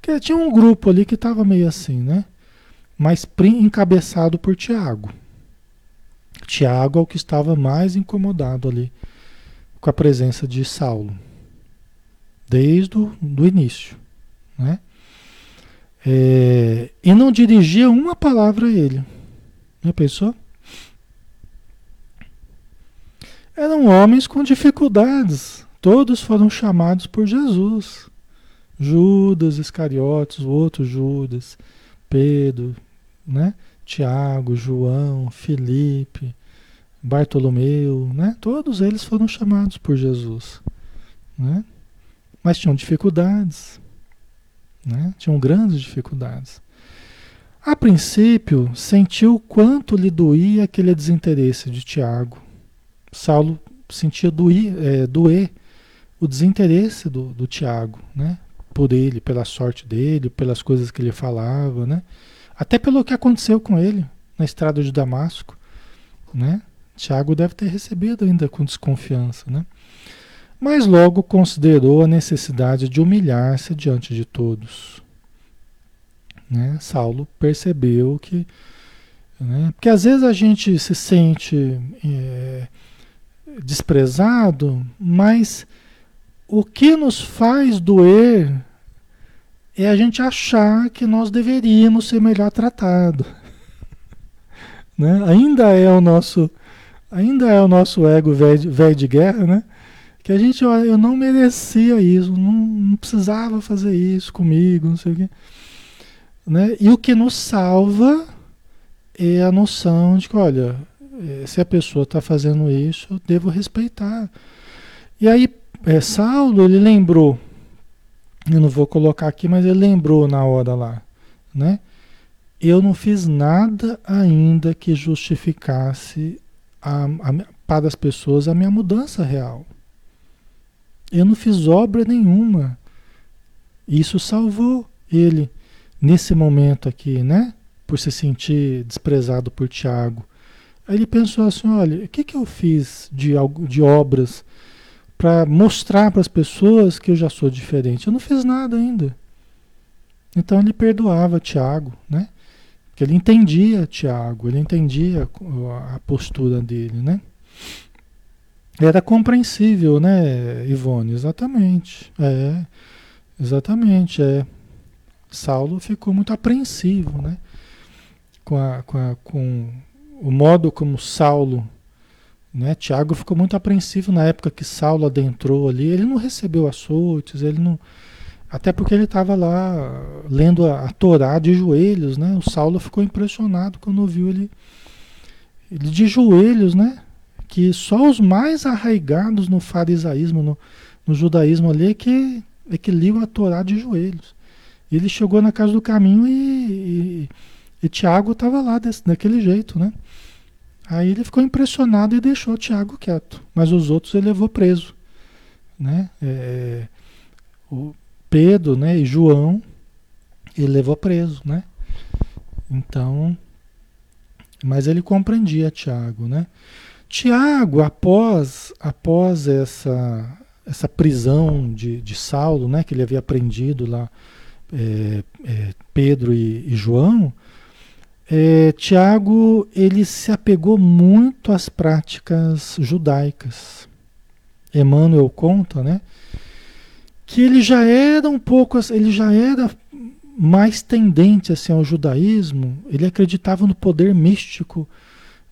Que tinha um grupo ali que estava meio assim, né? Mas encabeçado por Tiago. Tiago é o que estava mais incomodado ali com a presença de Saulo, desde o do início. Né? É, e não dirigia uma palavra a ele. Já pensou? Eram homens com dificuldades. Todos foram chamados por Jesus. Judas Iscariotes, o outro Judas, Pedro, né? Tiago, João, Felipe, Bartolomeu, né? Todos eles foram chamados por Jesus, né? Mas tinham dificuldades, né? Tinham grandes dificuldades. A princípio, sentiu quanto lhe doía aquele desinteresse de Tiago. Saulo sentia doer, é, doer o desinteresse do, do Tiago, né? Por ele, pela sorte dele, pelas coisas que ele falava, né? Até pelo que aconteceu com ele na estrada de Damasco, né? Tiago deve ter recebido ainda com desconfiança, né? Mas logo considerou a necessidade de humilhar-se diante de todos. Né? Saulo percebeu que. Né? Porque às vezes a gente se sente é, desprezado, mas o que nos faz doer é a gente achar que nós deveríamos ser melhor tratados. <laughs> Né? Ainda é o nosso ainda é o nosso ego velho de guerra, né? Que a gente, olha, eu não merecia isso, não, não precisava fazer isso comigo, não sei o quê. Né? E o que nos salva é a noção de que, olha, se a pessoa está fazendo isso, eu devo respeitar. E aí, é, Saulo, ele lembrou eu não vou colocar aqui, mas ele lembrou na hora lá, né? Eu não fiz nada ainda que justificasse a, a, para as pessoas a minha mudança real. Eu não fiz obra nenhuma. Isso salvou ele nesse momento aqui, né? Por se sentir desprezado por Tiago. Aí ele pensou assim: olha, o que, que eu fiz de, de obras para mostrar para as pessoas que eu já sou diferente. Eu não fiz nada ainda. Então ele perdoava Tiago, né? Porque ele entendia Tiago, ele entendia a postura dele, né? Era compreensível, né, Ivone? Exatamente. É, exatamente, é. Saulo ficou muito apreensivo, né? Com, a, com, a, com o modo como Saulo né? Tiago ficou muito apreensivo na época que Saulo adentrou ali. Ele não recebeu açoites, ele não. Até porque ele estava lá lendo a, a Torá de joelhos, né? O Saulo ficou impressionado quando viu ele, ele de joelhos, né? Que só os mais arraigados no farisaísmo, no, no judaísmo ali, é que, é que liam a Torá de joelhos. Ele chegou na casa do caminho e, e, e Tiago estava lá desse, daquele jeito, né? Aí ele ficou impressionado e deixou Tiago quieto, mas os outros ele levou preso. Né? É, o Pedro né, e João ele levou preso. Né? Então, mas ele compreendia Tiago. Né? Tiago, após, após essa, essa prisão de, de Saulo, né, que ele havia aprendido lá, é, é, Pedro e, e João, é, Tiago ele se apegou muito às práticas judaicas. Emmanuel conta, né? Que ele já era um pouco, ele já era mais tendente assim, ao judaísmo, ele acreditava no poder místico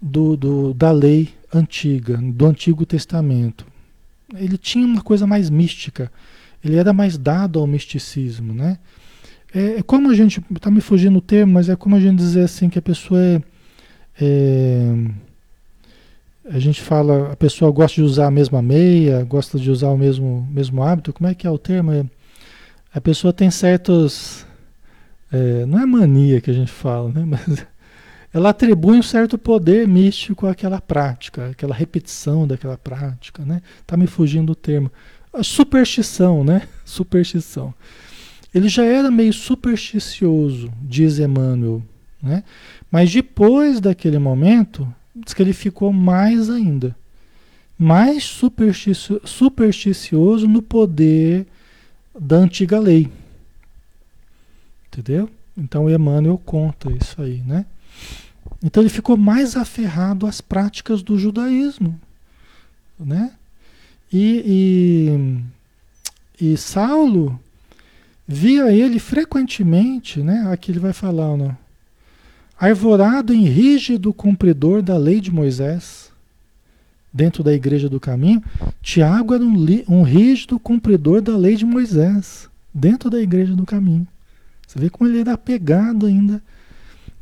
do, do, da lei antiga, do Antigo Testamento. Ele tinha uma coisa mais mística, ele era mais dado ao misticismo, né? É, é como a gente, está me fugindo o termo, mas é como a gente dizer assim que a pessoa é, é a gente fala, a pessoa gosta de usar a mesma meia, gosta de usar o mesmo, mesmo hábito, como é que é o termo? É, a pessoa tem certos, é, não é mania que a gente fala, né? <laughs> Mas ela atribui um certo poder místico àquela prática, aquela repetição daquela prática, né? Tá me fugindo o termo. A superstição, né? <laughs> Superstição. Ele já era meio supersticioso, diz Emmanuel, né? Mas depois daquele momento, diz que ele ficou mais ainda, mais supersticio supersticioso no poder da antiga lei. Entendeu? Então Emmanuel conta isso aí, né? Então ele ficou mais aferrado às práticas do judaísmo, né? E, e, e Saulo via ele frequentemente, né? Aqui ele vai falar, né? Arvorado em rígido cumpridor da lei de Moisés, dentro da igreja do caminho, Tiago era um, um rígido cumpridor da lei de Moisés, dentro da igreja do caminho. Você vê como ele era apegado ainda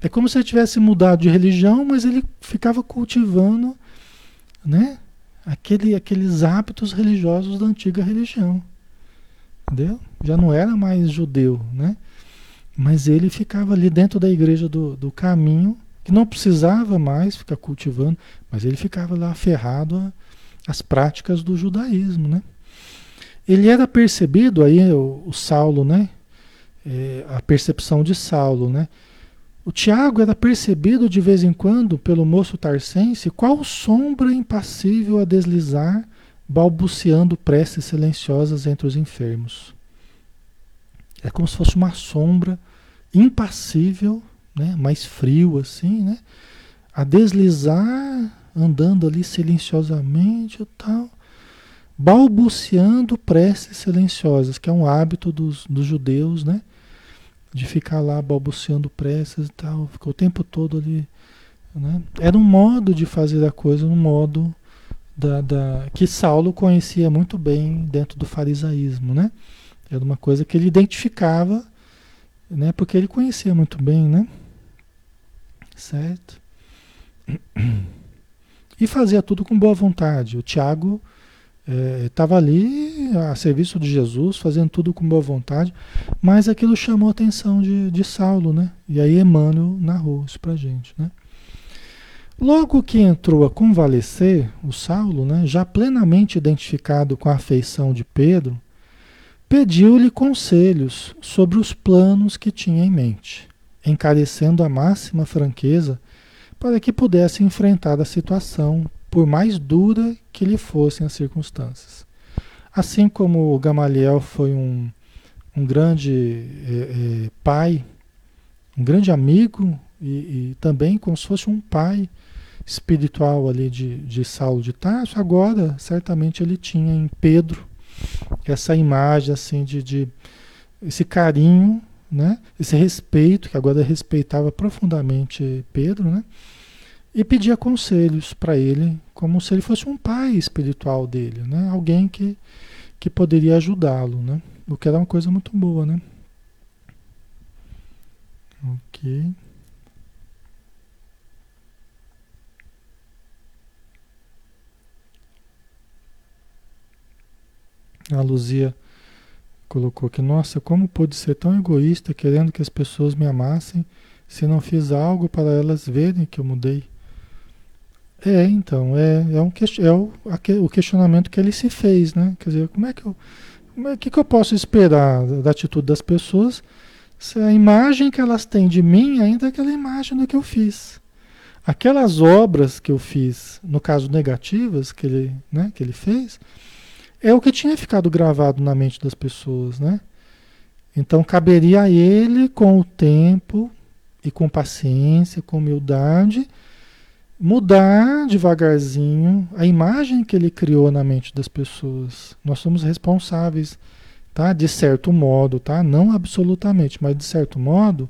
é como se ele tivesse mudado de religião, mas ele ficava cultivando, né? Aquele, aqueles hábitos religiosos da antiga religião. Entendeu? Já não era mais judeu, né? Mas ele ficava ali dentro da igreja do, do caminho, que não precisava mais ficar cultivando, mas ele ficava lá aferrado às práticas do judaísmo, né? Ele era percebido aí, o, o Saulo, né? É, a percepção de Saulo, né? O Tiago era percebido de vez em quando pelo moço tarcense qual sombra impassível a deslizar, balbuciando preces silenciosas entre os enfermos. É como se fosse uma sombra impassível, né, mais frio assim, né, a deslizar, andando ali silenciosamente e tal, balbuciando preces silenciosas, que é um hábito dos, dos judeus, né, de ficar lá balbuciando preces e tal, ficou o tempo todo ali. Né? Era um modo de fazer a coisa, um modo da, da, que Saulo conhecia muito bem dentro do farisaísmo, né? Era uma coisa que ele identificava, né? Porque ele conhecia muito bem, né? Certo? E fazia tudo com boa vontade. O Tiago estava é, ali a serviço de Jesus, fazendo tudo com boa vontade, mas aquilo chamou a atenção de, de Saulo, né? E aí Emmanuel narrou isso para gente, né? Logo que entrou a convalescer, o Saulo, né, já plenamente identificado com a afeição de Pedro, pediu-lhe conselhos sobre os planos que tinha em mente, encarecendo a máxima franqueza para que pudesse enfrentar a situação por mais dura que lhe fossem as circunstâncias. Assim como Gamaliel foi um, um grande é, é, pai, um grande amigo e, e, também como se fosse um pai espiritual ali de, de Saulo de Tarso, agora certamente ele tinha em Pedro essa imagem assim de, de esse carinho, né? esse respeito, que agora respeitava profundamente Pedro, né? e pedia conselhos para ele, como se ele fosse um pai espiritual dele, né? Alguém que, que poderia ajudá-lo, né? O que era uma coisa muito boa, né? Ok. A Luzia colocou que, nossa, como pude ser tão egoísta querendo que as pessoas me amassem se não fiz algo para elas verem que eu mudei? É, então, é, é, um, é o, o questionamento que ele se fez, né? Quer dizer, como é que eu. O é, que, que eu posso esperar da atitude das pessoas se a imagem que elas têm de mim ainda é aquela imagem do que eu fiz? Aquelas obras que eu fiz, no caso negativas que ele, né, que ele fez, é o que tinha ficado gravado na mente das pessoas, né? Então caberia a ele, com o tempo, e com paciência, com humildade, mudar devagarzinho a imagem que ele criou na mente das pessoas. Nós somos responsáveis, tá? De certo modo, tá? Não absolutamente, mas de certo modo,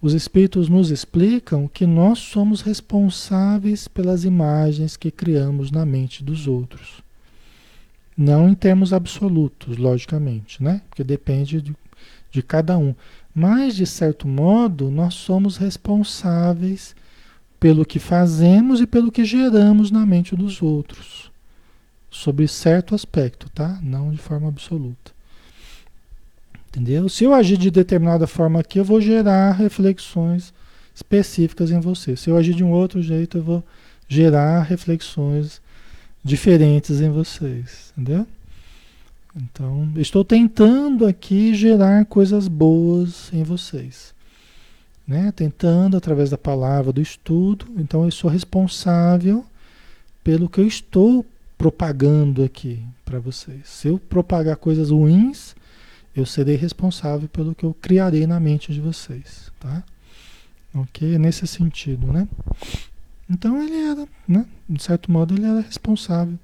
os espíritos nos explicam que nós somos responsáveis pelas imagens que criamos na mente dos outros. Não em termos absolutos, logicamente, né? Porque depende de, de cada um. Mas, de certo modo, nós somos responsáveis pelo que fazemos e pelo que geramos na mente dos outros. Sobre certo aspecto, tá? Não de forma absoluta. Entendeu? Se eu agir de determinada forma aqui, eu vou gerar reflexões específicas em você. Se eu agir de um outro jeito, eu vou gerar reflexões diferentes em vocês, entendeu? Então, estou tentando aqui gerar coisas boas em vocês. Né? Tentando através da palavra, do estudo. Então, eu sou responsável pelo que eu estou propagando aqui para vocês. Se eu propagar coisas ruins, eu serei responsável pelo que eu criarei na mente de vocês, tá? Ok? Nesse sentido, né? Então ele era, né? De certo modo, ele era responsável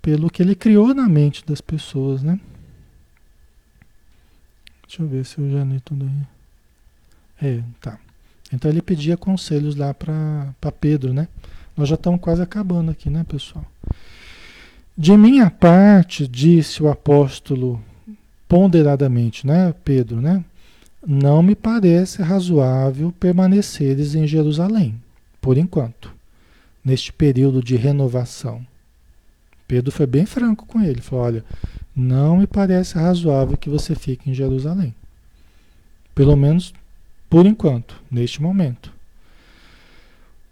pelo que ele criou na mente das pessoas, né? Deixa eu ver se eu já li tudo aí. É, tá. Então ele pedia conselhos lá para Pedro, né? Nós já estamos quase acabando aqui, né, pessoal? De minha parte, disse o apóstolo ponderadamente, né, Pedro, né? Não me parece razoável permaneceres em Jerusalém por enquanto, neste período de renovação. Pedro foi bem franco com ele, falou: olha, não me parece razoável que você fique em Jerusalém. Pelo menos por enquanto, neste momento.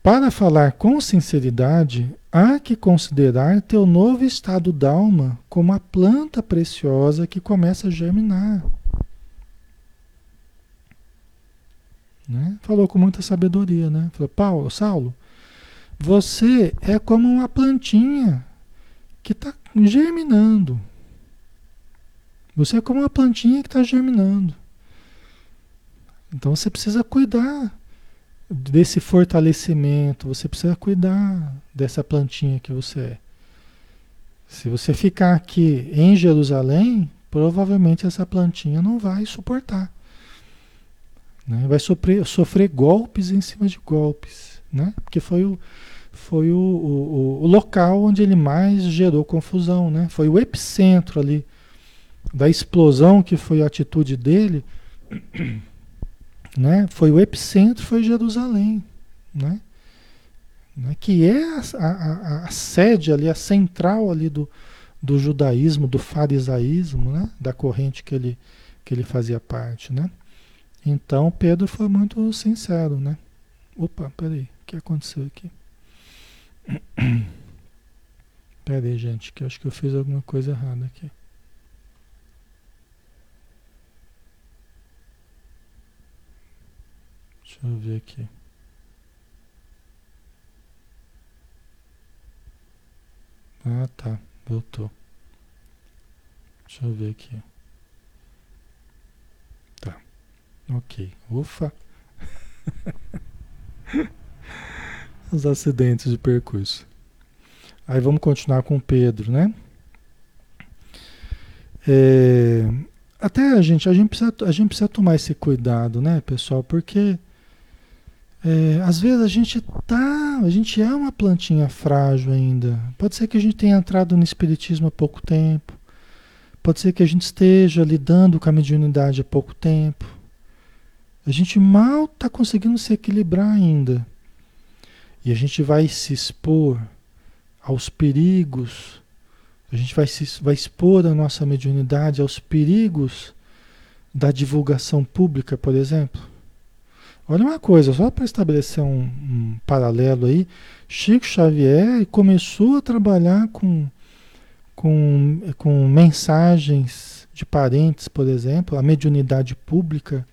Para falar com sinceridade, há que considerar teu novo estado d'alma como a planta preciosa que começa a germinar. Né? Falou com muita sabedoria, né? Falou, Paulo, Saulo, você é como uma plantinha que está germinando. Você é como uma plantinha que está germinando. Então você precisa cuidar desse fortalecimento, você precisa cuidar dessa plantinha que você é. Se você ficar aqui em Jerusalém, provavelmente essa plantinha não vai suportar. Né? Vai sofrer, sofrer golpes em cima de golpes, né? porque foi, o, foi o, o, o local onde ele mais gerou confusão, né? foi o epicentro ali da explosão que foi a atitude dele, né? foi o epicentro, foi Jerusalém, né? né? que é a, a, a, sede ali, a central ali do, do judaísmo, do farisaísmo, né? da corrente que ele, que ele fazia parte, né? Então Pedro foi muito sincero, né? Opa, peraí, o que aconteceu aqui? <clears throat> Peraí, gente, que eu acho que eu fiz alguma coisa errada aqui. Deixa eu ver aqui. Ah, tá, voltou. Deixa eu ver aqui. Ok, ufa. <laughs> Os acidentes de percurso. Aí vamos continuar com Pedro, né? É, até a gente, a gente, precisa, a gente precisa tomar esse cuidado, né, pessoal? Porque é, às vezes a gente tá, a gente é uma plantinha frágil ainda. Pode ser que a gente tenha entrado no espiritismo há pouco tempo. Pode ser que a gente esteja lidando com a mediunidade há pouco tempo. A gente mal está conseguindo se equilibrar ainda. E a gente vai se expor aos perigos, a gente vai, se, vai expor a nossa mediunidade aos perigos da divulgação pública, por exemplo. Olha uma coisa, só para estabelecer um, um, paralelo aí, Chico Xavier começou a trabalhar com, com, com mensagens de parentes, por exemplo, a mediunidade pública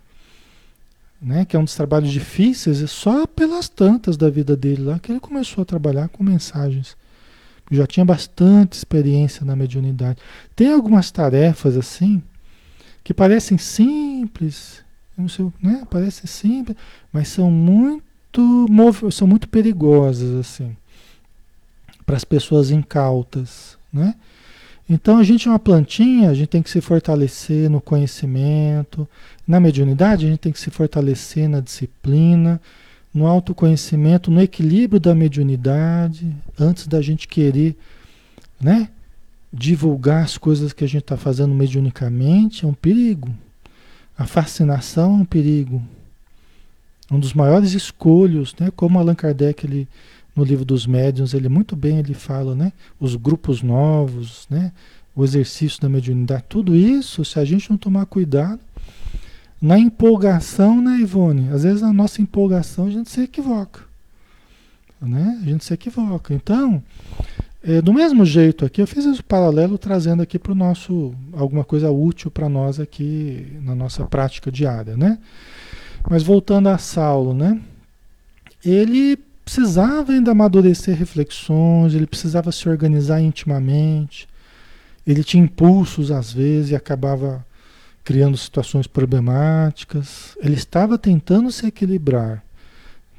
né, que é um dos trabalhos difíceis, é só pelas tantas da vida dele lá que ele começou a trabalhar com mensagens. Já tinha bastante experiência na mediunidade. Tem algumas tarefas assim que parecem simples Sei, né? Parece simples, mas são muito são muito perigosas assim para as pessoas incautas, né? Então a gente é uma plantinha, a gente tem que se fortalecer no conhecimento, na mediunidade a gente tem que se fortalecer na disciplina, no autoconhecimento, no equilíbrio da mediunidade, antes da gente querer, né? Divulgar as coisas que a gente está fazendo mediunicamente é um perigo. A fascinação é um perigo. Um dos maiores escolhos, né? Como Allan Kardec ele no livro dos médiuns, ele muito bem ele fala, né? Os grupos novos, né? O exercício da mediunidade, tudo isso, se a gente não tomar cuidado, na empolgação, né, Ivone? Às vezes a nossa empolgação a gente se equivoca. Né? A gente se equivoca. Então, é, do mesmo jeito aqui, eu fiz esse paralelo trazendo aqui para o nosso, alguma coisa útil para nós aqui na nossa prática diária, né? Mas voltando a Saulo, né? Ele precisava ainda amadurecer reflexões, ele precisava se organizar intimamente, ele tinha impulsos às vezes e acabava criando situações problemáticas. Ele estava tentando se equilibrar,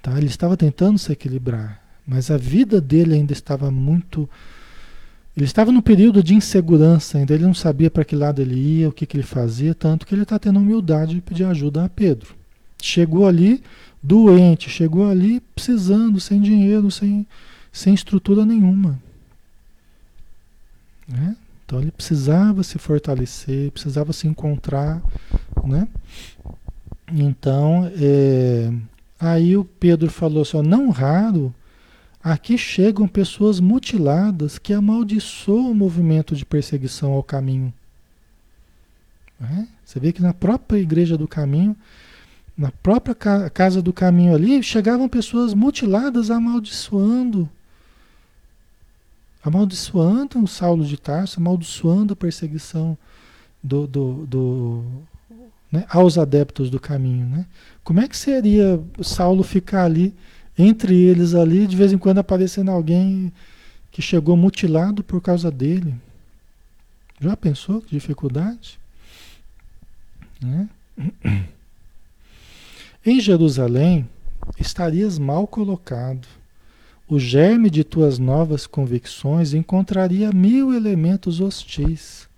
tá? Ele estava tentando se equilibrar, mas a vida dele ainda estava muito ele estava num período de insegurança ainda, ele não sabia para que lado ele ia, o que, que ele fazia, tanto que ele está tendo humildade de pedir ajuda a Pedro. Chegou ali doente, chegou ali precisando, sem dinheiro, sem, sem estrutura nenhuma. Né? Então ele precisava se fortalecer, precisava se encontrar, né? Então, é, aí o Pedro falou assim, não raro, aqui chegam pessoas mutiladas que amaldiçoam o movimento de perseguição ao caminho. Né? Você vê que na própria igreja do caminho, na própria casa do caminho ali, chegavam pessoas mutiladas amaldiçoando amaldiçoando o Saulo de Tarso, amaldiçoando a perseguição do, do, do né, aos adeptos do caminho. Né? Como é que seria Saulo ficar ali, entre eles ali, de vez em quando aparecendo alguém que chegou mutilado por causa dele? Já pensou que dificuldade? Né? Em Jerusalém estarias mal colocado o germe de tuas novas convicções encontraria mil elementos hostis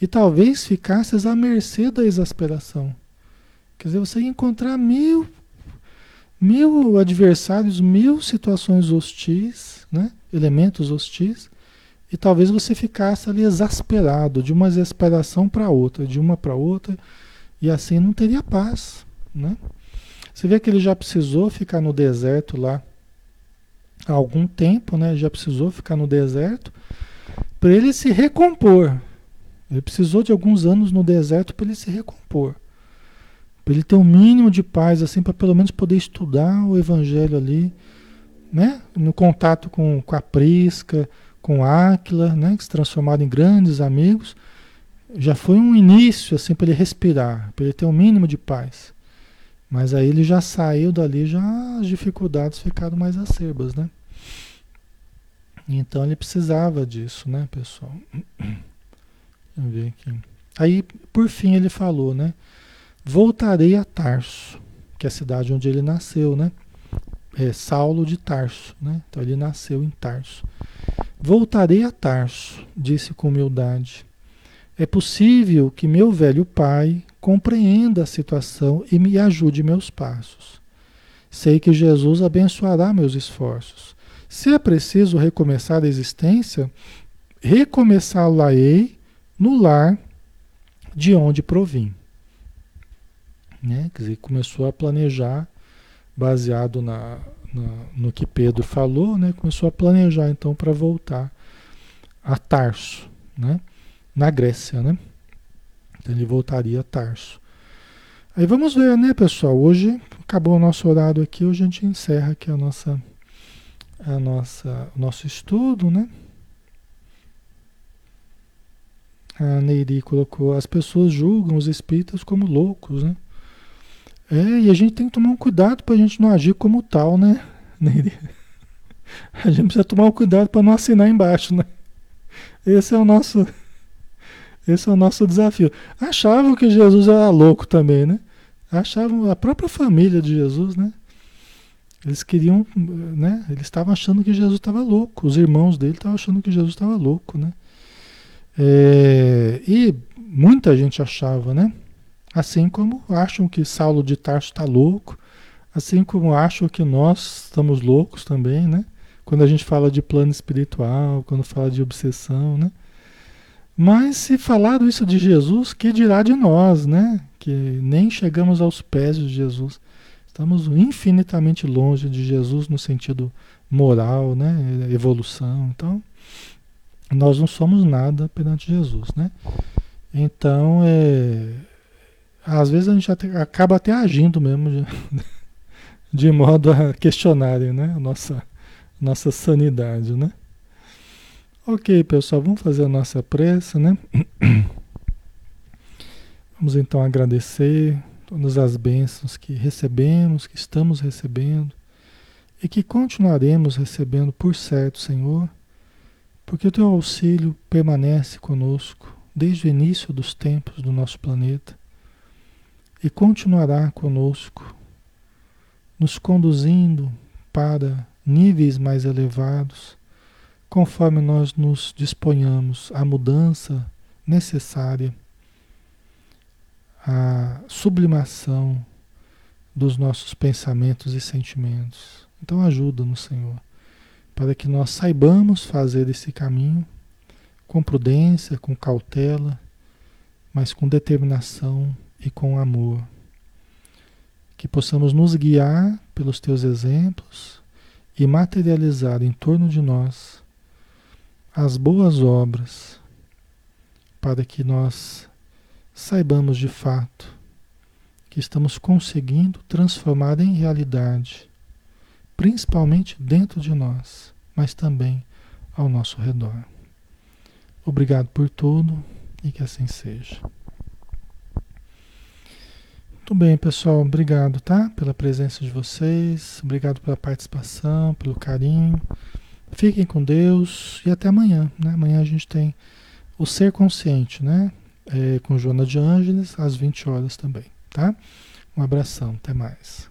e talvez ficasses à mercê da exasperação. Quer dizer, você ia encontrar mil, mil adversários, mil situações hostis, né? elementos hostis, e talvez você ficasse ali exasperado, de uma exasperação para outra, de uma para outra, e assim não teria paz. Né? Você vê que ele já precisou ficar no deserto lá há algum tempo, né? Já precisou ficar no deserto para ele se recompor. Ele precisou de alguns anos no deserto para ele se recompor. Para ele ter um mínimo de paz, assim, para pelo menos poder estudar o evangelho ali, né? No contato com, com a Prisca, com Áquila, né? Que se transformaram em grandes amigos. Já foi um início, assim, para ele respirar, para ele ter um mínimo de paz. Mas aí ele já saiu dali, já as dificuldades ficaram mais acerbas, né? Então ele precisava disso, né, pessoal? <clears throat> Deixa eu ver aqui. Aí, por fim, ele falou, né? Voltarei a Tarso, que é a cidade onde ele nasceu, né? É Saulo de Tarso, né? Então ele nasceu em Tarso. Voltarei a Tarso, disse com humildade. É possível que meu velho pai compreenda a situação e me ajude meus passos. Sei que Jesus abençoará meus esforços. Se é preciso recomeçar a existência, recomeçá-la-ei no lar de onde provim. Né? Quer dizer, começou a planejar, baseado na, na, no que Pedro falou, né? começou a planejar então para voltar a Tarso, né? na Grécia. Né? Então ele voltaria a Tarso. Aí vamos ver, né, pessoal? Hoje acabou o nosso horário aqui, hoje a gente encerra aqui a nossa a nossa, o nosso estudo, né? A Neiri colocou, as pessoas julgam os espíritas como loucos, né? É, e a gente tem que tomar um cuidado para a gente não agir como tal, né, <laughs> Neiri? A gente precisa tomar um cuidado para não assinar embaixo, né? Esse é o nosso esse é o nosso desafio. Achavam que Jesus era louco também, né? Achavam a própria família de Jesus, né? Eles queriam, né? Eles estavam achando que Jesus estava louco. Os irmãos dele estavam achando que Jesus estava louco, né? É, e muita gente achava, né? Assim como acham que Saulo de Tarso está louco, assim como acham que nós estamos loucos também, né? Quando a gente fala de plano espiritual, quando fala de obsessão, né? Mas se falado isso de Jesus, que dirá de nós, né? Que nem chegamos aos pés de Jesus. Estamos infinitamente longe de Jesus no sentido moral, né? Evolução. Então, nós não somos nada perante Jesus, né? Então, é, às vezes a gente até, acaba até agindo mesmo de, <laughs> de modo a questionarem, né? A nossa, nossa sanidade, né? Ok, pessoal, vamos fazer a nossa prece, né? <clears throat> Vamos então agradecer todas as bênçãos que recebemos, que estamos recebendo e que continuaremos recebendo por certo, Senhor, porque o teu auxílio permanece conosco desde o início dos tempos do nosso planeta e continuará conosco, nos conduzindo para níveis mais elevados conforme nós nos disponhamos à mudança necessária, à sublimação dos nossos pensamentos e sentimentos. Então ajuda-nos, Senhor, para que nós saibamos fazer esse caminho com prudência, com cautela, mas com determinação e com amor. Que possamos nos guiar pelos teus exemplos e materializar em torno de nós as boas obras, para que nós saibamos de fato que estamos conseguindo transformar em realidade, principalmente dentro de nós, mas também ao nosso redor. Obrigado por tudo e que assim seja. Muito bem, pessoal. Obrigado, tá? Pela presença de vocês. Obrigado pela participação, pelo carinho. Fiquem com Deus e até amanhã. Né? Amanhã a gente tem o Ser Consciente, né? É, com Joana de Ângeles, às 20 horas também, tá? Um abração, até mais.